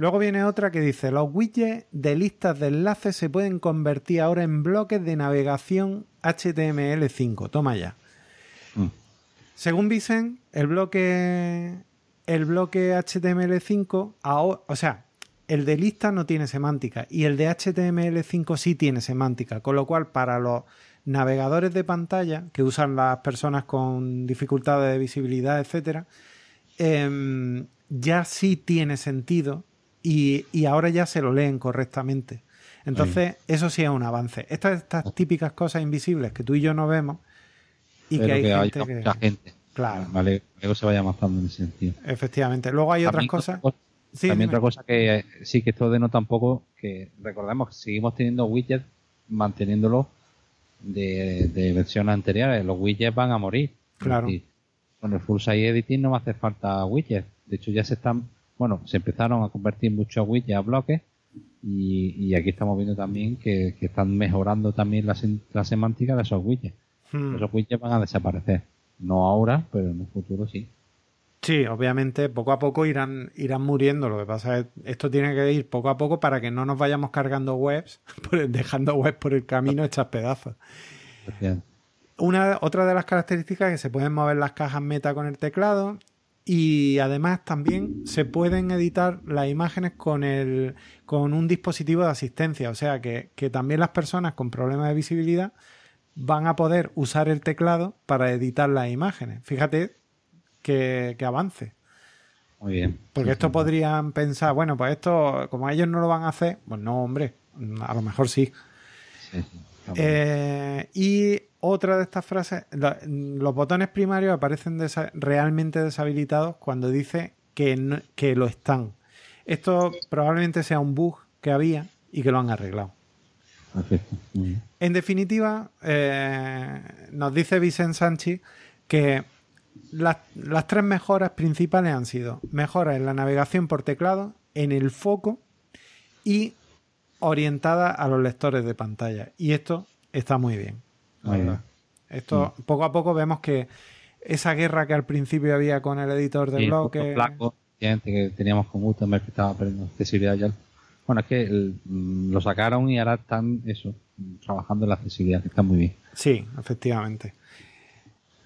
Luego viene otra que dice, los widgets de listas de enlaces se pueden convertir ahora en bloques de navegación HTML5. Toma ya. Mm. Según dicen, el bloque, el bloque HTML5, o sea, el de lista no tiene semántica y el de HTML5 sí tiene semántica, con lo cual para los navegadores de pantalla que usan las personas con dificultades de visibilidad, etcétera, em, ya sí tiene sentido y, ahora ya se lo leen correctamente. Entonces, eso sí es un avance. Estas, estas típicas cosas invisibles que tú y yo no vemos y que hay gente que... gente. Claro. Vale, luego se vaya avanzando en ese sentido. Efectivamente. Luego hay otras cosas... también otra cosa que sí que esto denota un poco que recordemos que seguimos teniendo widgets manteniéndolo de, de versiones anteriores. Los widgets van a morir. Claro. con el full site editing no va a hacer falta widgets. De hecho, ya se están bueno, se empezaron a convertir muchos widgets a bloques y, aquí estamos viendo también que, están mejorando también la, semántica de esos widgets. Hmm. Esos widgets van a desaparecer. No ahora, pero en un futuro sí. Sí, obviamente poco a poco irán, irán muriendo. Lo que pasa es que esto tiene que ir poco a poco para que no nos vayamos cargando webs, (laughs) dejando webs por el camino hechas pedazos. Una, otra de las características es que se pueden mover las cajas meta con el teclado y además también se pueden editar las imágenes con, el, con un dispositivo de asistencia, o sea que, también las personas con problemas de visibilidad van a poder usar el teclado para editar las imágenes. Fíjate que, avance. Muy bien. Porque esto podrían pensar, bueno, pues esto, como ellos no lo van a hacer, pues no, hombre, a lo mejor sí. sí eh, y otra de estas frases, los botones primarios aparecen realmente deshabilitados cuando dice que, que lo están. Esto probablemente sea un bug que había y que lo han arreglado. En definitiva, eh, nos dice Vicente Sánchez que las, las tres mejoras principales han sido mejoras en la navegación por teclado, en el foco y orientada a los lectores de pantalla. Y esto está muy bien. La Muy. Esto, poco a poco vemos que esa guerra que al principio había con el editor de Sí, blog. puntos que- teníamos con Gutenberg que estaba perdiendo accesibilidad ya. Bueno, es que el- mm, lo sacaron y ahora están eso, mm, trabajando en la accesibilidad, que está muy bien. Sí, efectivamente.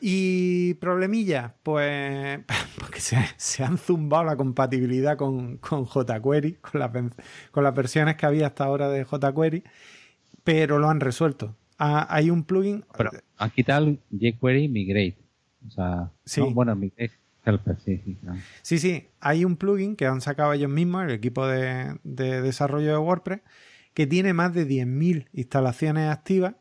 Y problemilla, pues (laughs) porque se, se han zumbado la compatibilidad con, con jQuery, con las, ven- con las versiones que había hasta ahora de jQuery, pero lo han resuelto. Ah, hay un plugin, Pero han quitado jQuery Migrate. O sea, Sí. no, bueno, Migrate Helper, sí, sí, claro. Sí, sí, hay un plugin que han sacado ellos mismos, el equipo de, de desarrollo de WordPress, que tiene más de 10.000 instalaciones activas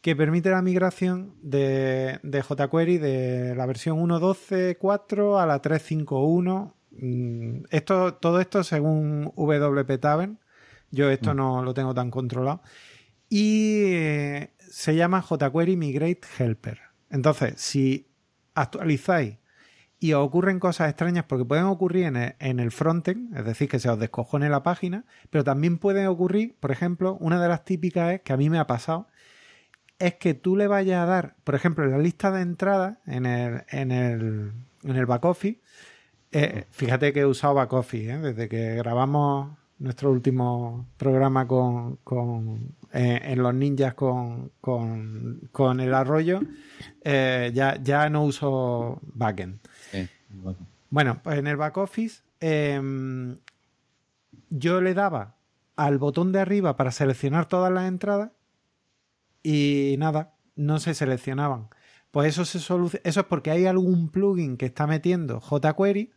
que permite la migración de, de jQuery de la versión 1.12.4 a la 3.5.1. Mm, Esto, todo esto según WP Tavern. Yo esto no lo tengo tan controlado. Y eh, se llama jQuery Migrate Helper. Entonces, si actualizáis y os ocurren cosas extrañas porque pueden ocurrir en el, en el frontend, es decir, que se os descojone la página, pero también pueden ocurrir, por ejemplo, una de las típicas es que a mí me ha pasado, es que tú le vayas a dar, por ejemplo, en la lista de entradas en el, en el, en el back office, eh, fíjate que he usado back office, ¿eh? desde que grabamos nuestro último programa con, con eh, en los ninjas con, con, con el arroyo, eh, ya, ya no uso backend. Sí, bueno. Bueno, pues en el back office em, yo le daba al botón de arriba para seleccionar todas las entradas y nada, no se seleccionaban. Pues eso se soluciona. Eso es porque hay algún plugin que está metiendo jQuery,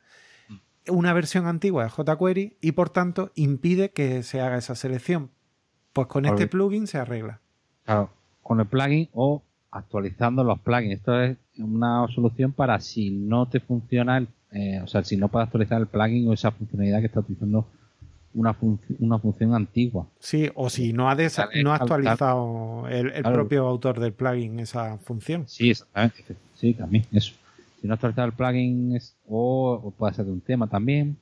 una versión antigua de jQuery, y por tanto impide que se haga esa selección. Pues con este plugin se arregla. Claro, con el plugin o actualizando los plugins. Esto es una solución para si no te funciona, el, eh, o sea, si no puedes actualizar el plugin o esa funcionalidad que está utilizando una, func- una función antigua. Sí, o si no ha, no ha al- al- actualizado el, el Claro. propio autor del plugin esa función. Sí, exactamente. Sí, también, eso. Si no has actualizado el plugin es- o, o puede ser de un tema también.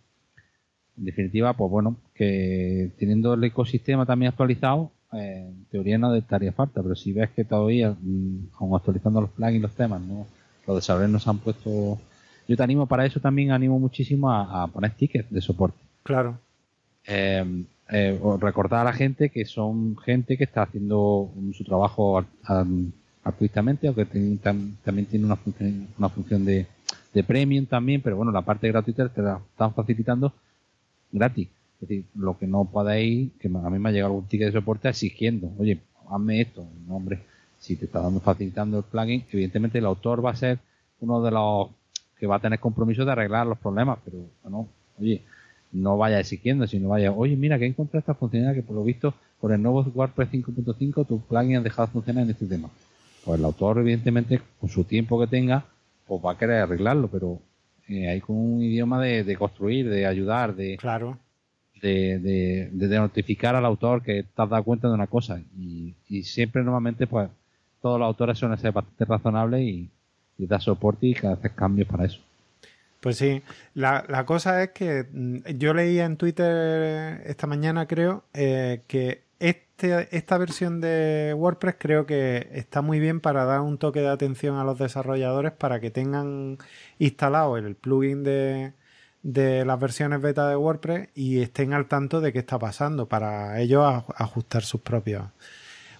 En definitiva, pues bueno, que teniendo el ecosistema también actualizado, eh, en teoría no estaría falta, pero si ves que todavía, mm, aun actualizando los plugins, los temas, no los desarrolladores no se han puesto... Yo te animo para eso también, animo muchísimo a, a poner tickets de soporte. Claro. Eh, eh, recordar a la gente que son gente que está haciendo su trabajo al- al- altruistamente o que ten- tam- también tiene una función, una función de, de premium también, pero bueno, la parte gratuita te la están facilitando gratis. Es decir, lo que no podéis, que a mí me ha llegado algún ticket de soporte exigiendo, oye, hazme esto. No, hombre, si te está dando facilitando el plugin, evidentemente el autor va a ser uno de los que va a tener compromiso de arreglar los problemas, pero bueno, oye, no vaya exigiendo, sino vaya, oye, mira que he encontrado esta funcionalidad que por lo visto con el nuevo WordPress 5.5 tu plugin ha dejado de funcionar en este tema. Pues el autor, evidentemente, con su tiempo que tenga, pues va a querer arreglarlo, pero eh, hay con un idioma de, de construir, de ayudar, de, Claro. de, de, de notificar al autor que te has dado cuenta de una cosa. Y, y siempre, normalmente, pues todos los autores suelen ser bastante razonables y, y dar soporte y que haces cambios para eso. Pues sí, la, la cosa es que mm, yo leía en Twitter esta mañana, creo, eh, que este, esta versión de WordPress creo que está muy bien para dar un toque de atención a los desarrolladores para que tengan instalado el plugin de, de las versiones beta de WordPress y estén al tanto de qué está pasando para ellos aj- ajustar sus propios.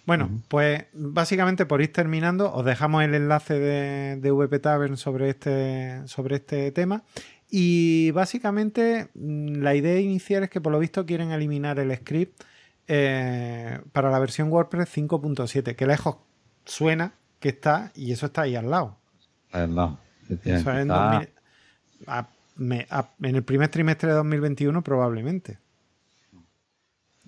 Bueno, pues básicamente por ir terminando, os dejamos el enlace de, de VP Tavern sobre este, sobre este tema. Y básicamente mm, la idea inicial es que por lo visto quieren eliminar el script eh, para la versión WordPress 5.7, que lejos suena que está y eso está ahí al lado. Al lado. Eso es en, Está- 2000 a- me- a- en el primer trimestre de 2021 probablemente.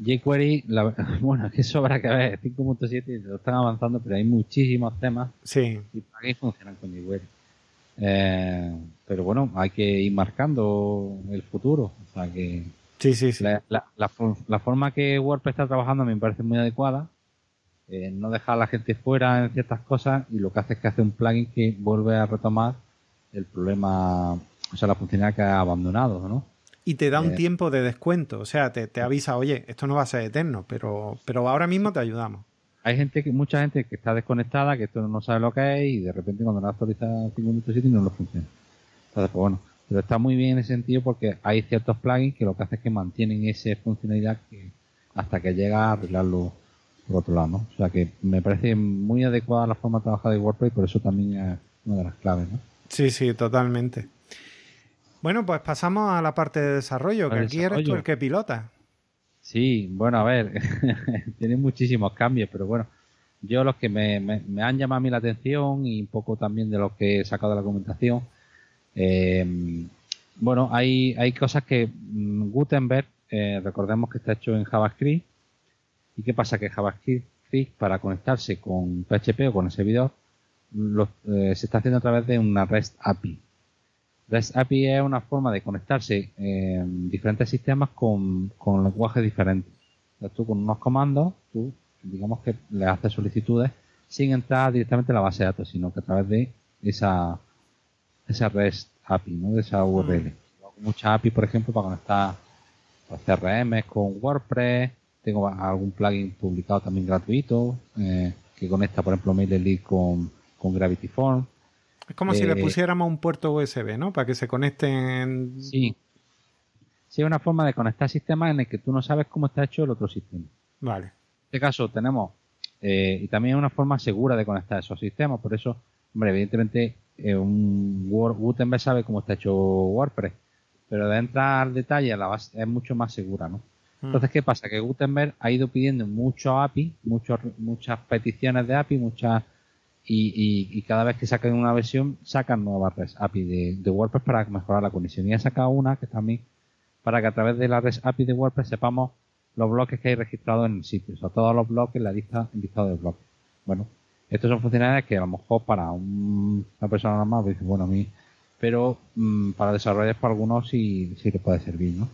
jQuery, la- (laughs) bueno, es que sobra que ver, 5.7 lo están avanzando, pero hay muchísimos temas Sí, y plugins funcionan con jQuery. Eh, pero bueno, hay que ir marcando el futuro. O sea que sí, sí, sí. la, la- la la forma que WordPress está trabajando me parece muy adecuada. Eh, no dejar a la gente fuera en ciertas cosas y lo que hace es que hace un plugin que vuelve a retomar el problema, o sea, la funcionalidad que ha abandonado, ¿no? Y te da un Eh. tiempo de descuento, o sea, te, te avisa, oye, esto no va a ser eterno, pero, pero ahora mismo te ayudamos. Hay gente que, mucha gente que está desconectada, que esto no sabe lo que es y de repente cuando la actualiza 5 minutos y no lo funciona. Entonces, pues bueno, pero está muy bien en ese sentido porque hay ciertos plugins que lo que hacen es que mantienen esa funcionalidad que, hasta que llega a arreglarlo por otro lado, ¿no? O sea que me parece muy adecuada la forma de trabajar de WordPress y por eso también es una de las claves, ¿no? Sí, sí, totalmente. Bueno, pues pasamos a la parte de desarrollo, que aquí eres tú el que pilota. Sí, bueno, a ver, (laughs) tiene muchísimos cambios, pero bueno, yo los que me, me- me han llamado a mí la atención y un poco también de los que he sacado de la documentación, eh, bueno, hay, hay cosas que mm, Gutenberg, eh, recordemos que está hecho en JavaScript, y qué pasa que JavaScript para conectarse con PHP o con el servidor lo- eh, se está haciendo a través de una REST API. REST API es una forma de conectarse en diferentes sistemas con, con lenguajes diferentes. Tú con unos comandos, tú digamos que le haces solicitudes sin entrar directamente a la base de datos, sino que a través de esa, esa REST API, ¿no? de esa URL. Muchas API, por ejemplo, para conectar pues, CRM con WordPress. Tengo algún plugin publicado también gratuito eh, que conecta, por ejemplo, MailerLite con, con Gravity Form. Es como si le Eh, pusiéramos un puerto USB, ¿no? Para que se conecten. Sí. Sí, es una forma de conectar sistemas en el que tú no sabes cómo está hecho el otro sistema. Vale. En este caso tenemos, eh, y también es una forma segura de conectar esos sistemas, por eso, hombre, evidentemente eh, un Word, Gutenberg sabe cómo está hecho WordPress, pero de entrar al detalle la base es mucho más segura, ¿no? Entonces, ¿qué pasa? Que Gutenberg ha ido pidiendo muchos API, muchos, muchas peticiones de API, muchas y, y- y cada vez que sacan una versión, sacan nuevas API de, de WordPress para mejorar la conexión. Y ha sacado una que también para que a través de la REST API de WordPress sepamos los bloques que hay registrados en el sitio. O sea, todos los bloques, la lista, el listado de bloques. Bueno, estos son funcionalidades que a lo mejor para un- una persona normal pues dice, bueno, a mí, pero mm, para desarrolladores para algunos sí, sí le puede servir, ¿no?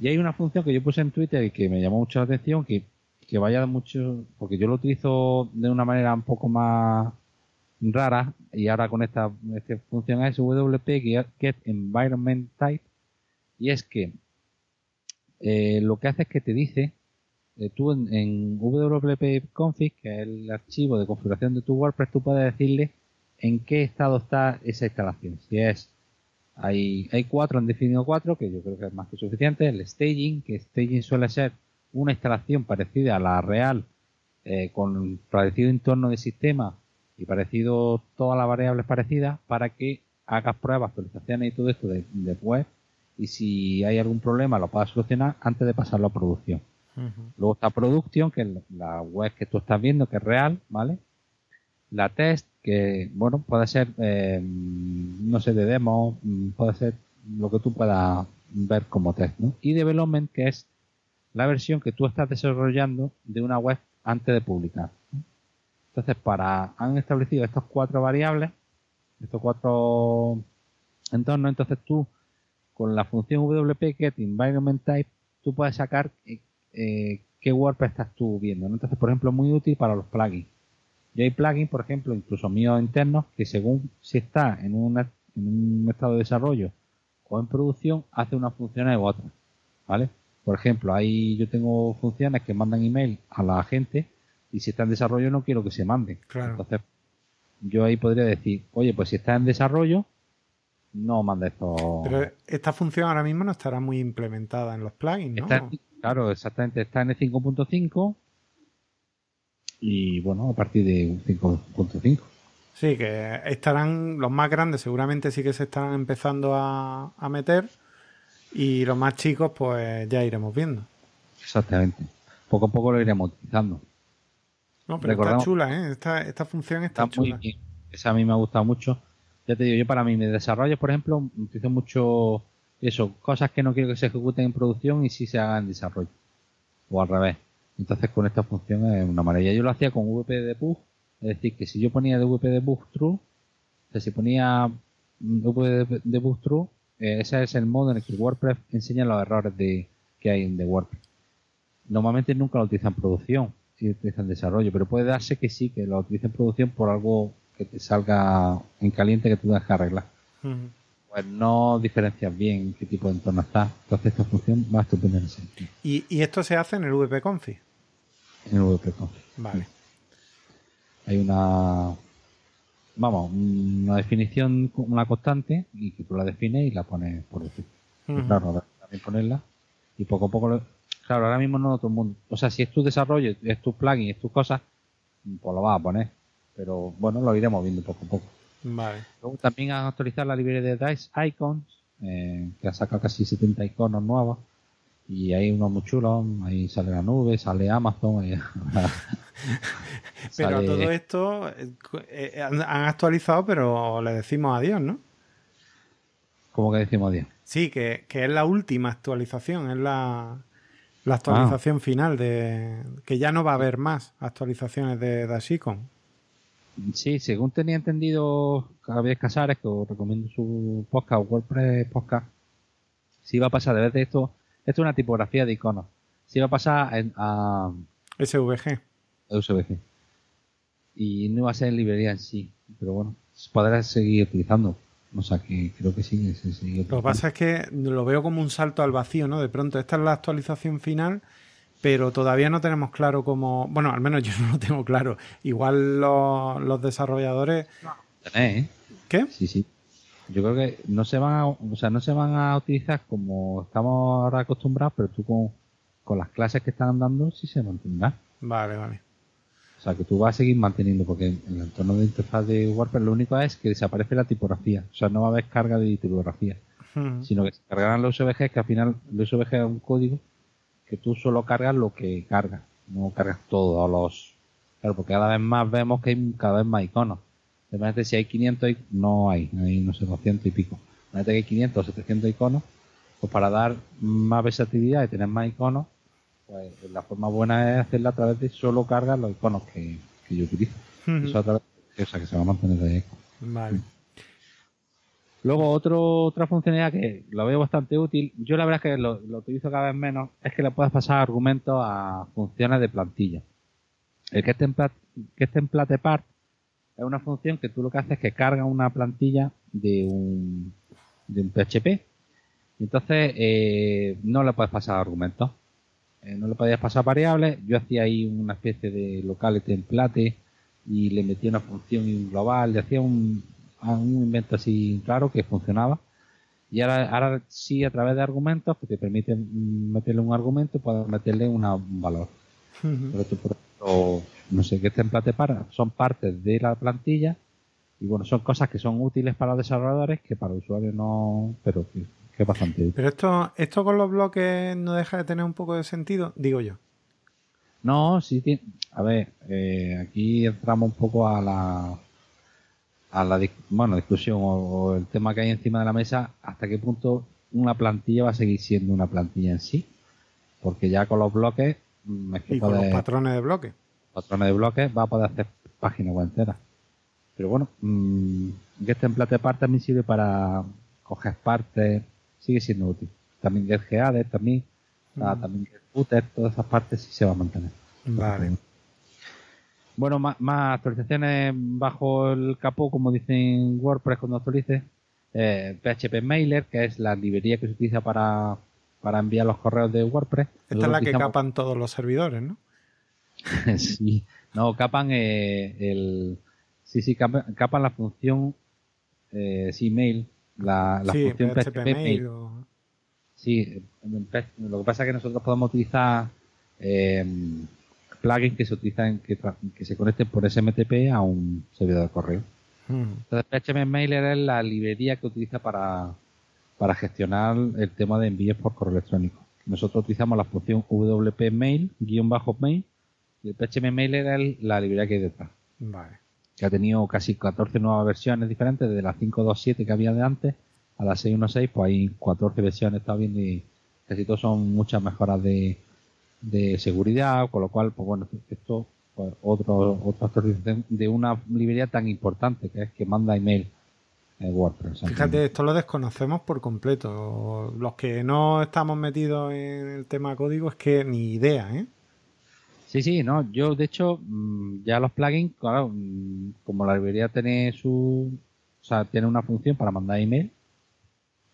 Y hay una función que yo puse en Twitter y que me llamó mucho la atención, que, que vaya mucho, porque yo lo utilizo de una manera un poco más rara, y ahora con esta, esta función es WP Get Environment Type, y es que eh, lo que hace es que te dice, eh, tú en, en WP Config, que es el archivo de configuración de tu WordPress, tú puedes decirle en qué estado está esa instalación. Si es hay, hay cuatro, han definido cuatro, que yo creo que es más que suficiente. El staging, que staging suele ser una instalación parecida a la real, eh, con parecido entorno de sistema y parecido todas las variables parecidas, para que hagas pruebas, actualizaciones y todo esto de, de web, y si hay algún problema lo puedas solucionar antes de pasarlo a producción. Luego está Production, que es la web que tú estás viendo, que es real, ¿vale? La test, que, bueno, puede ser, eh, no sé, de demo, mm, puede ser lo que tú puedas ver como test. Y Development, que es la versión que tú estás desarrollando de una web antes de publicar. Entonces, para, han establecido estas cuatro variables, estos cuatro entornos, entonces tú, con la función WP Get Environment Type, tú puedes sacar eh, qué WordPress estás tú viendo. ¿no? Entonces, por ejemplo, muy útil para los plugins. Yo hay plugins, por ejemplo, incluso míos internos, que según si está en, una- en un estado de desarrollo o en producción, hace una función u otra. ¿Vale? Por ejemplo, ahí yo tengo funciones que mandan email a la gente y si está en desarrollo no quiero que se manden. Claro. Entonces, yo ahí podría decir, oye, pues si está en desarrollo, no manda esto. Pero esta función ahora mismo no estará muy implementada en los plugins, ¿no? Está claro, exactamente, está en el 5.5 y bueno, a partir de 5.5. Sí, que estarán los más grandes, seguramente sí que se están empezando a, a meter y los más chicos, pues ya iremos viendo. Exactamente. Poco a poco lo iremos utilizando. No, pero Recordamos- está chula, ¿eh? Esta, esta función está, Está muy chula. bien. Esa a mí me ha gustado mucho. Ya te digo, yo para mí, mi desarrollo, por ejemplo, utilizo mucho eso, cosas que no quiero que se ejecuten en producción y sí se hagan en desarrollo. O al revés. Entonces con esta función es una maravilla. Yo lo hacía con VP debug, es decir, que si yo ponía VP debug true, o sea, si ponía VP debug true, eh, ese es el modo en el que WordPress enseña los errores de, que hay en de WordPress. Normalmente nunca lo utiliza en producción, si utiliza en desarrollo, pero puede darse que sí, que lo utilice en producción por algo que te salga en caliente que tú tengas que arreglar. Pues no diferencias bien qué tipo de entorno está. Entonces esta función va estupenda en ese sentido. ¿Y, ¿Y, esto se hace en el VPConfig? En el VPConfig. Vale. Hay una vamos, una definición, una constante, y que tú la defines y la pones por defecto. Claro, también ponerla. Y poco a poco, claro, ahora mismo no todo el mundo. O sea, si es tu desarrollo, es tu plugin, es tus cosas, pues lo vas a poner. Pero bueno, lo iremos viendo poco a poco. Vale. Luego también han actualizado la librería de Dice Icons, eh, que ha sacado casi 70 iconos nuevos. Y hay unos muy chulos, ahí sale la nube, sale Amazon. (laughs) pero todo esto eh, eh, han actualizado, pero le decimos adiós, ¿no? ¿Cómo que decimos adiós? Sí, que, es la última actualización, es la, actualización ah. final de que ya no va a haber más actualizaciones de Dashicon. Sí, según tenía entendido Javier Casares, que os recomiendo su podcast, WordPress Podcast, si va a pasar de vez de esto esto es una tipografía de iconos. Si va a pasar a SVG. SVG. Y no va a ser en librería en sí. Pero bueno, podrá seguir utilizando. O sea que creo que sí. lo que pasa es que lo veo como un salto al vacío, ¿no? De pronto, esta es la actualización final, pero todavía no tenemos claro cómo. Bueno, al menos (laughs) yo no lo tengo claro. Igual los, desarrolladores. ¿eh? ¿Qué? Sí, sí yo creo que no se van a, o sea, no se van a utilizar como estamos ahora acostumbrados, pero tú con, con las clases que están dando sí se mantendrá. Vale, vale. O sea, que tú vas a seguir manteniendo, porque en el entorno de interfaz de WordPress lo único es que desaparece la tipografía. O sea, no va a haber carga de tipografía. Sino que se cargarán los OVG, que al final los OVG es un código que tú solo cargas lo que cargas. No cargas todos los... Claro, porque cada vez más vemos que hay cada vez más iconos. De si hay 500, no hay, hay no sé, 200 y pico. Imagínate que hay 500 o 700 iconos, pues para dar más versatilidad y tener más iconos, pues la forma buena es hacerla a través de solo cargar los iconos que, yo utilizo. Eso a través de, o sea, que se va a mantener de eco. Vale. Luego otro, otra funcionalidad que lo veo bastante útil, yo la verdad es que lo, lo utilizo cada vez menos, es que le puedes pasar argumentos a funciones de plantilla. El que esté en Platepart es una función que tú lo que haces es que carga una plantilla de un, de un PHP. Y entonces eh, no le puedes pasar argumentos. Eh, no le podías pasar variables. Yo hacía ahí una especie de local template y le metía una función global, le hacía un, un invento así claro que funcionaba. Y ahora, ahora sí, a través de argumentos que te permiten meterle un argumento, puedes meterle un valor. Pero tú, por ejemplo, no sé qué template para, son partes de la plantilla y bueno, son cosas que son útiles para los desarrolladores que para el usuario no, pero que, es bastante útil. Pero esto, esto con los bloques no deja de tener un poco de sentido, digo yo. No, sí a ver, eh, aquí entramos un poco a la a la bueno, discusión o, el tema que hay encima de la mesa, hasta qué punto una plantilla va a seguir siendo una plantilla en sí, porque ya con los bloques mm, y con los patrones de bloques patrones de bloques va a poder hacer páginas web enteras. Pero bueno, mmm, Get Template Part también sirve para coger partes, sigue siendo útil. También GetGeader también, mm. también GetFooter, todas esas partes sí se va a mantener. Vale. Bueno, más, actualizaciones bajo el capó, como dicen WordPress cuando actualice. Eh, PHP Mailer, que es la librería que se utiliza para, para enviar los correos de WordPress. Esta es la que capan todos los servidores, ¿no? (laughs) sí, no, capan eh, el. Sí, sí, capan, la función eh, sí, mail, la, la función PHP, mail. Sí, lo que pasa es que nosotros podemos utilizar eh, plugins que se utilizan, que, que se conecten por SMTP a un servidor de correo. Hmm. Entonces, PHP Mailer es la librería que utiliza para, para gestionar el tema de envíos por correo electrónico. Nosotros utilizamos la función WP Mail, guion bajo mail, el PHP Mail era la librería que hay detrás. Vale. Que ha tenido casi 14 nuevas versiones diferentes, desde la 5.2.7 que había de antes a la 6.1.6, pues hay 14 versiones, está bien, y casi todos son muchas mejoras de, de seguridad, con lo cual, pues bueno, esto, pues otro, actualización de una librería tan importante que es que manda email en WordPress. Fíjate, esto lo desconocemos por completo. Los que no estamos metidos en el tema código es que ni idea, ¿eh? Sí, sí, no. Yo, de hecho, mm, ya los plugins, claro, mm, como la librería tiene su. O sea, tiene una función para mandar email,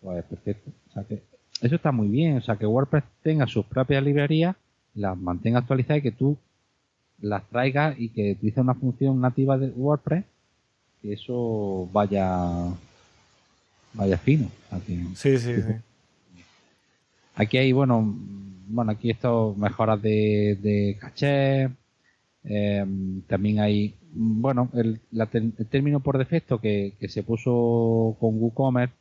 pues perfecto. O sea que eso está muy bien. O sea, que WordPress tenga sus propias librerías, las mantenga actualizadas y que tú las traigas y que utilice una función nativa de WordPress, que eso vaya vaya fino. Aquí, sí, sí, sí. Aquí hay, bueno, bueno, aquí esto mejoras de, de caché. Em, también hay, bueno, el, término por defecto que, se puso con WooCommerce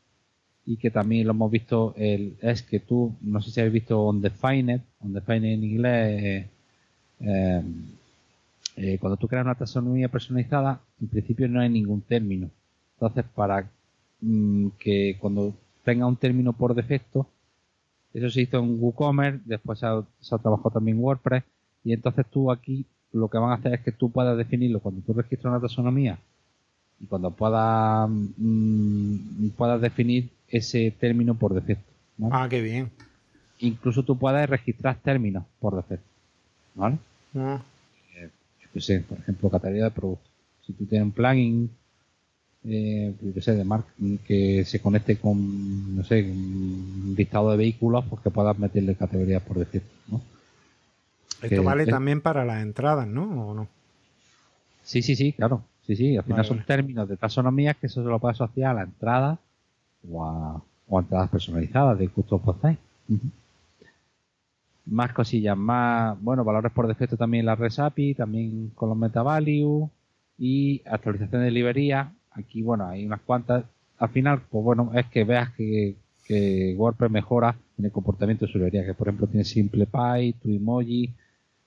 y que también lo hemos visto el, es que tú, no sé si habéis visto Undefined, Undefined en inglés, eh, eh, cuando tú creas una taxonomía personalizada, en principio no hay ningún término. Entonces, para mm, que cuando tenga un término por defecto, eso se hizo en WooCommerce, después se ha, trabajado también WordPress, y entonces tú aquí lo que van a hacer es que tú puedas definirlo cuando tú registras una taxonomía y cuando puedas, mm, puedas definir ese término por defecto. Ah, qué bien. Incluso tú puedes registrar términos por defecto. ¿Vale? Ah. Eh, yo qué sé, por ejemplo, categoría de producto. Si tú tienes un plugin eh, sé, de marca, que se conecte con, no sé, un listado de vehículos, pues que puedas meterle categorías por defecto, ¿no? Esto vale también para las entradas, ¿no? ¿O no? Sí, sí, sí, claro. Sí, sí, al final son términos de taxonomía que eso se lo puede asociar a la entrada o a, o entradas personalizadas de Custom Post Más cosillas, más, bueno, valores por defecto también la REST API, también con los MetaValue y actualización de librería. Aquí, bueno, hay unas cuantas. Al final, pues bueno, es que veas que, que WordPress mejora en el comportamiento de su librería, que por ejemplo tiene SimplePy, TueMoji,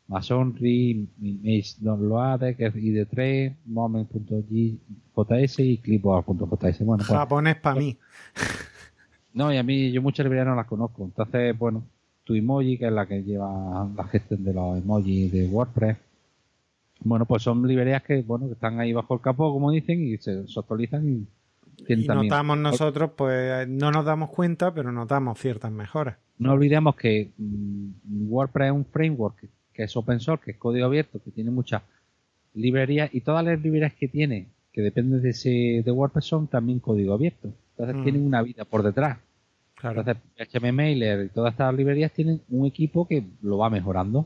Masonry, Image Download, que es ID3, Moment.js y Clipboard.js. Bueno, pues, Japonés para mí. No, y a mí yo muchas librerías no las conozco. Entonces, bueno, TueMoji, que es la que lleva la gestión de los emojis de WordPress, bueno, pues son librerías que, bueno, que están ahí bajo el capó, como dicen, y se, actualizan y y notamos nosotros, pues no nos damos cuenta, pero notamos ciertas mejoras. No olvidemos que mm, WordPress es un framework que, es open source, que es código abierto, que tiene muchas librerías y todas las librerías que tiene, que dependen de, ese, de WordPress, son también código abierto. Entonces mm. tienen una vida por detrás. Claro. Entonces, Mailer y todas estas librerías tienen un equipo que lo va mejorando.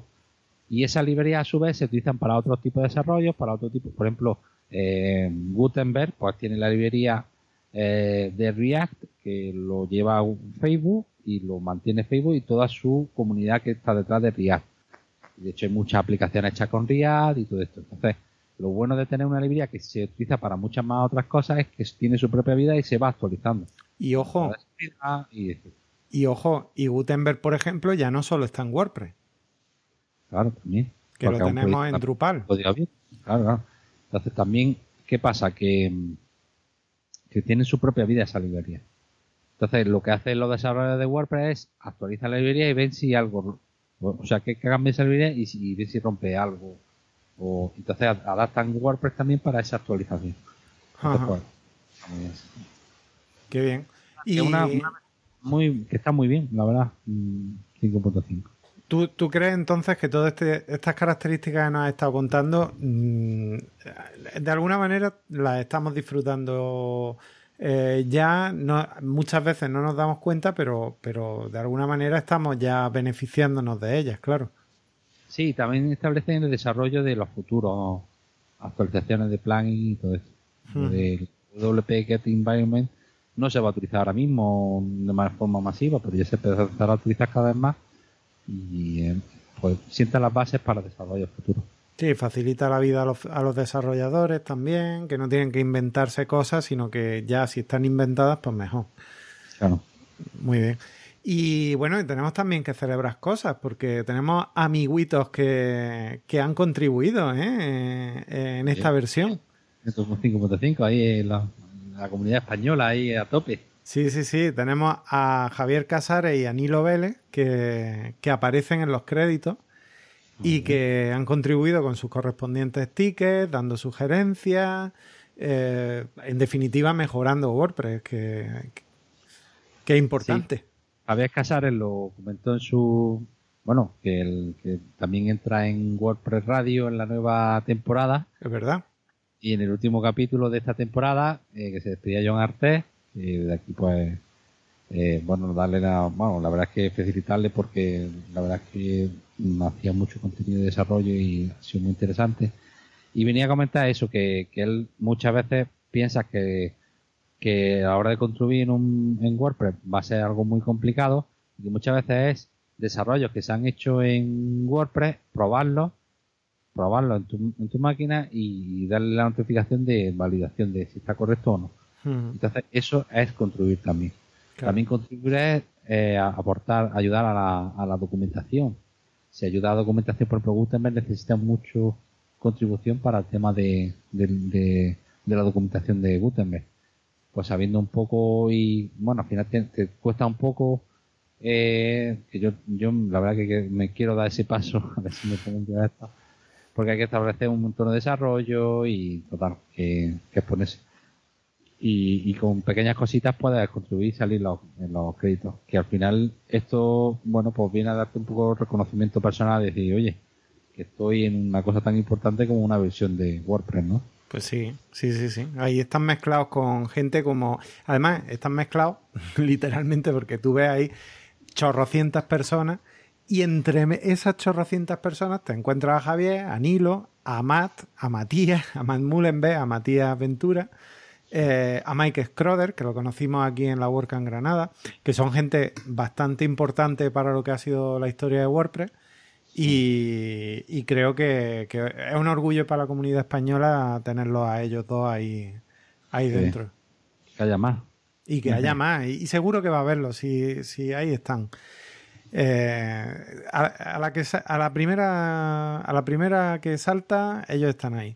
Y esas librerías a su vez se utilizan para otros tipos de desarrollos, para otro tipo, por ejemplo, eh, Gutenberg pues tiene la librería eh, de React que lo lleva Facebook y lo mantiene Facebook y toda su comunidad que está detrás de React. De hecho hay muchas aplicaciones hechas con React y todo esto. Entonces, lo bueno de tener una librería que se utiliza para muchas más otras cosas es que tiene su propia vida y se va actualizando. Y ojo, y ojo, y Gutenberg, por ejemplo, ya no solo está en WordPress. Claro, también. Que lo tenemos en Drupal. Claro, claro. Entonces también, ¿qué pasa? Que, que tienen su propia vida esa librería. Entonces lo que hacen los desarrolladores de WordPress es actualizar la librería y ven si algo, o sea, que, cambia esa librería y, si, ven si rompe algo. O, entonces adaptan WordPress también para esa actualización. Pues, Qué bien. Y... una, muy, que está muy bien, la verdad. 5.5. Mm, ¿Tú, crees entonces que todas este, estas características que nos has estado contando, mm, de alguna manera las estamos disfrutando eh, ya? muchas veces no nos damos cuenta, pero, pero de alguna manera estamos ya beneficiándonos de ellas, claro. Sí, también establecen el desarrollo de los futuros actualizaciones de plugin y todo eso. El WP Get Environment no se va a utilizar ahora mismo de forma masiva, pero ya se puede empezar a utilizar cada vez más y eh, pues sienta las bases para el desarrollo futuro. Sí, facilita la vida a los, desarrolladores también, que no tienen que inventarse cosas, sino que ya si están inventadas, pues mejor. Claro. Muy bien. Y bueno, tenemos también que celebrar cosas, porque tenemos amiguitos que, que han contribuido ¿eh? en esta versión. Estos 5.5, ahí la, la comunidad española, ahí a tope. Sí, sí, sí. Tenemos a Javier Casares y a Nilo Vélez que, aparecen en los créditos y que han contribuido con sus correspondientes tickets, dando sugerencias, eh, en definitiva mejorando WordPress, que, que es importante. Javier Casares lo comentó en su, bueno, que, el, que también entra en WordPress Radio en la nueva temporada. Es verdad. Y en el último capítulo de esta temporada, eh, que se despedía John Artes, y de aquí pues, eh, bueno, darle la, bueno, la verdad es que felicitarle porque la verdad es que hacía mucho contenido de desarrollo y ha sido muy interesante. Y venía a comentar eso, que, que él muchas veces piensa que, que a la hora de construir un, en WordPress va a ser algo muy complicado y muchas veces es desarrollos que se han hecho en WordPress, probarlos, probarlo en tu, en tu máquina y darle la notificación de validación de si está correcto o no. Entonces, eso es contribuir también. También contribuir es eh, aportar, ayudar a la, a la documentación. Si ayuda a documentación por Gutenberg necesita mucho contribución para el tema de, de, la documentación de Gutenberg. Pues sabiendo un poco y, bueno, al final te cuesta un poco eh, que yo, yo la verdad que, me quiero dar ese paso, (laughs) a ver si me pongo esto, porque hay que establecer un montón de desarrollo y total, que, que ponerse. Y, y, con pequeñas cositas puedes contribuir y salir los, en los créditos. Que al final esto, bueno, pues viene a darte un poco de reconocimiento personal, decir, oye, que estoy en una cosa tan importante como una versión de WordPress, ¿no? Pues sí, sí, sí, sí. Ahí están mezclados con gente como... Además, están mezclados (laughs) literalmente porque tú ves ahí chorrocientas personas y entre esas chorrocientas personas te encuentras a Javier, a Nilo, a Matt, a Matías, a Matt Mullenberg, a Matías Ventura, eh, a Mike Schroeder, que lo conocimos aquí en la WordCamp en Granada, que son gente bastante importante para lo que ha sido la historia de WordPress. Y, creo que, es un orgullo para la comunidad española tenerlos a ellos dos ahí, ahí dentro. Que haya más. Y que haya más. Y, seguro que va a haberlo, si, si ahí están. Eh, a, la que a la primera a la primera que salta ellos están ahí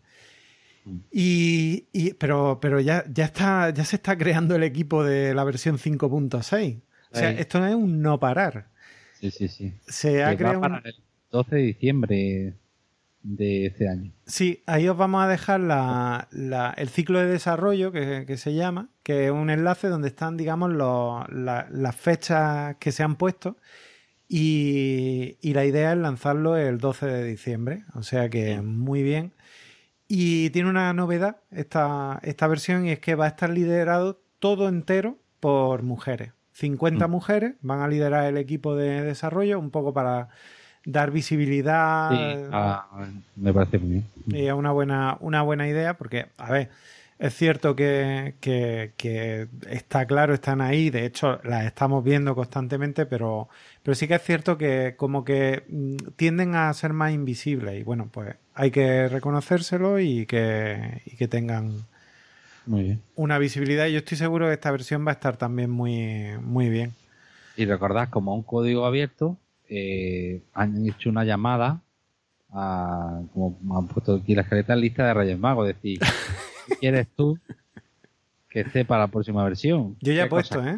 y, pero pero ya ya está ya se está creando el equipo de la versión 5.6 o sea esto no es un no parar. Sí sí sí. Se ha creado el 12 de diciembre de este año. Sí, ahí os vamos a dejar el ciclo de desarrollo que, se llama, que es un enlace donde están, digamos, las fechas que se han puesto. Y, la idea es lanzarlo el 12 de diciembre, o sea que muy bien. Y tiene una novedad esta, esta versión y es que va a estar liderado todo entero por mujeres. 50 mm. mujeres van a liderar el equipo de desarrollo, un poco para dar visibilidad. Ah, me parece muy bien. Y es una buena, una buena idea porque, a ver, es cierto que, que, está claro, están ahí, de hecho las estamos viendo constantemente, pero, pero sí que es cierto que como que mm, tienden a ser más invisibles y bueno, pues hay que reconocérselo y que, y que tengan una visibilidad y yo estoy seguro que esta versión va a estar también muy, muy bien. Y recordad, como un código abierto, eh, han hecho una llamada a, como han puesto aquí la escaleta lista de Reyes Magos, decir, (laughs) ¿qué quieres tú que esté para la próxima versión? Yo ya he puesto, ¿eh?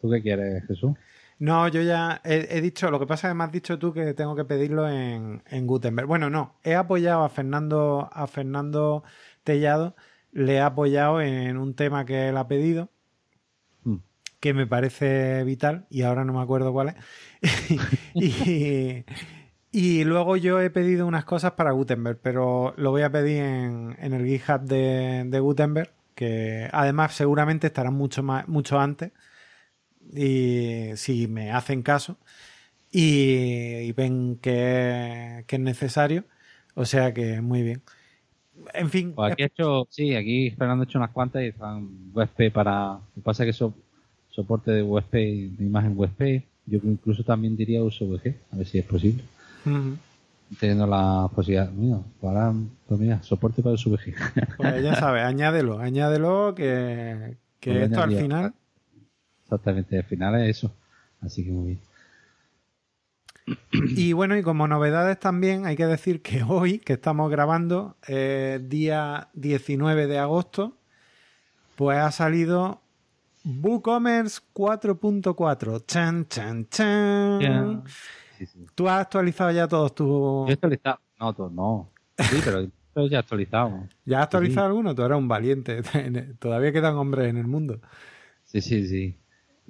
¿Tú qué quieres, Jesús? No, yo ya he, dicho, lo que pasa es que me has dicho tú que tengo que pedirlo en, Gutenberg. Bueno, no, he apoyado a Fernando, a Fernando Tellado, le he apoyado en un tema que él ha pedido, hmm. que me parece vital, y ahora no me acuerdo cuál es. (laughs) y, luego yo he pedido unas cosas para Gutenberg, pero lo voy a pedir en, el GitHub de, Gutenberg, que además seguramente estarán mucho, más, mucho antes, y si me hacen caso, y, ven que, es necesario, o sea que muy bien. En fin. Pues aquí he hecho, sí, aquí Fernando ha hecho unas cuantas y están USP para. Lo que pasa es que eso soporte de USP, de imagen USP, yo incluso también diría uso VG, a ver si es posible. Teniendo la posibilidad, mira, para, pues mira, soporte para el VG. Pues ya sabes, añádelo, añádelo que, que esto al final. Exactamente, al final es eso. Así que muy bien. Y bueno, y como novedades también hay que decir que (laughs) hoy, que estamos grabando, eh, día 19 de agosto, pues ha salido WooCommerce 4.4. Chan, chan, chan. ¿Tú has actualizado ya todos tus...? Yo he actualizado. No, todos no. Sí, pero, (laughs) ya he actualizado. ¿Ya has actualizado alguno? Tú eres un valiente. (laughs) Todavía quedan hombres en el mundo. Sí, sí, sí.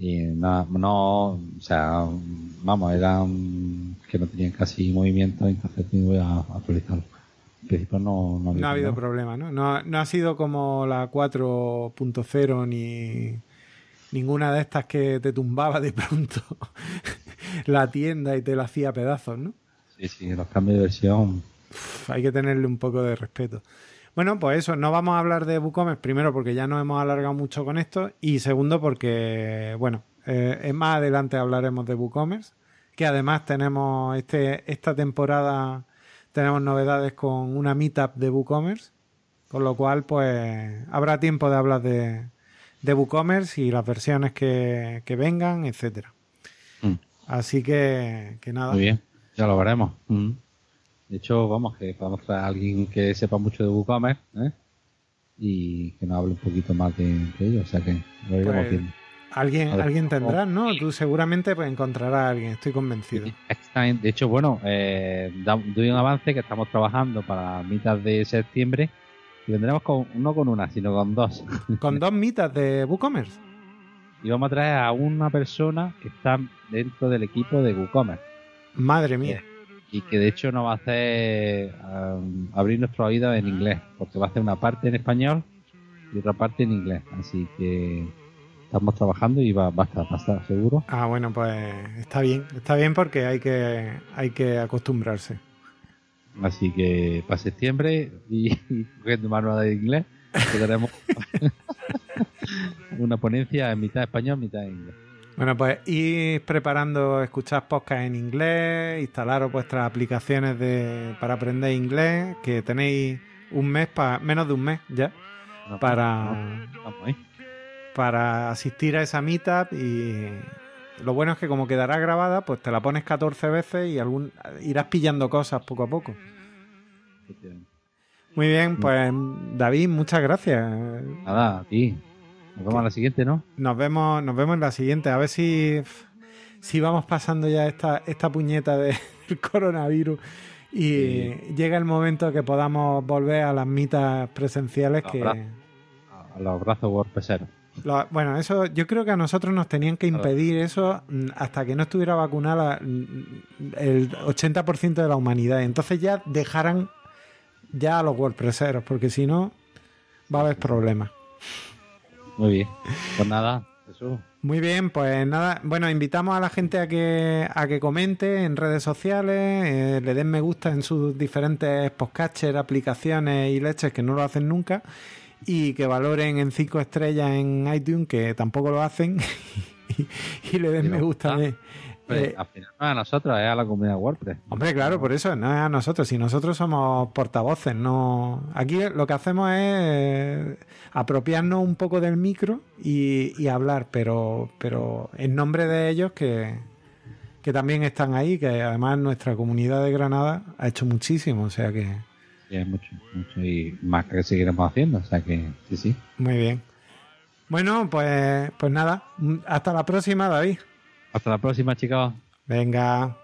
Y nada, no, o sea, vamos, eran que no tenían casi movimiento, entonces voy a actualizarlo. En principio no, no, ha habido problema, ¿no? ¿no? No ha sido como la 4.0 ni ninguna de estas que te tumbaba de pronto (laughs) la tienda y te la hacía pedazos, ¿no? Sí, sí, los cambios de versión. hay que tenerle un poco de respeto. Bueno, pues eso, no vamos a hablar de WooCommerce, primero porque ya nos hemos alargado mucho con esto y segundo porque, bueno, eh, más adelante hablaremos de WooCommerce, que además tenemos este, esta temporada, tenemos novedades con una meetup de WooCommerce, con lo cual pues habrá tiempo de hablar de, de WooCommerce y las versiones que, vengan, etcétera. Mm. Así que, que nada. Muy bien, ya lo veremos. Mm. De hecho, vamos, que podemos traer a alguien que sepa mucho de WooCommerce ¿eh? y que nos hable un poquito más de, ello. O sea que lo iremos pues, Alguien, alguien tendrá, ¿no? Tú seguramente pues, encontrarás a alguien, estoy convencido. De hecho, bueno, eh, doy un avance que estamos trabajando para mitad de septiembre y vendremos con, no con una, sino con dos. (laughs) ¿Con dos mitas de WooCommerce? Y vamos a traer a una persona que está dentro del equipo de WooCommerce. Madre mía y que de hecho nos va a hacer um, abrir nuestro oído en inglés, porque va a hacer una parte en español y otra parte en inglés. Así que estamos trabajando y va, va, a, estar, seguro. Ah, bueno, pues está bien, está bien porque hay que, hay que acostumbrarse. Así que para septiembre y, (laughs) cogiendo manual de inglés, tendremos (laughs) (laughs) una ponencia en mitad español, mitad inglés. Bueno, pues ir preparando, escuchar podcast en inglés, instalaros vuestras aplicaciones de, para aprender inglés, que tenéis un mes, para menos de un mes ya, para, para asistir a esa meetup y lo bueno es que como quedará grabada, pues te la pones 14 veces y algún, irás pillando cosas poco a poco. Muy bien, pues David, muchas gracias. Nada, a ti. Nos vemos en la siguiente, ¿no? Nos vemos, nos vemos en la siguiente. A ver si, si vamos pasando ya esta, esta puñeta (laughs) del coronavirus y llega el momento que podamos volver a las mitas presenciales que... A los brazos WordPresseros. bueno, eso yo creo que a nosotros nos tenían que impedir eso hasta que no estuviera vacunada el 80% de la humanidad. Entonces ya dejaran ya a los WordPresseros, porque si no va a haber problemas. Muy bien. Pues nada, eso. Muy bien, pues nada, bueno, invitamos a la gente a que, a que comente en redes sociales, eh, le den me gusta en sus diferentes podcatchers, aplicaciones y leches que no lo hacen nunca y que valoren en cinco estrellas en iTunes, que tampoco lo hacen, (laughs) y, le den me gusta. Eh, al final no es a nosotros, es a la comunidad WordPress. Hombre, claro, por eso no es a nosotros. Si nosotros somos portavoces, no. Aquí lo que hacemos es apropiarnos un poco del micro y, hablar, pero, pero en nombre de ellos que, que también están ahí, que además nuestra comunidad de Granada ha hecho muchísimo, o sea que. Sí, mucho, mucho y más que seguiremos haciendo, o sea que sí, sí. Muy bien. Bueno, pues, pues nada, hasta la próxima, David. Hasta la próxima, chicos. Venga.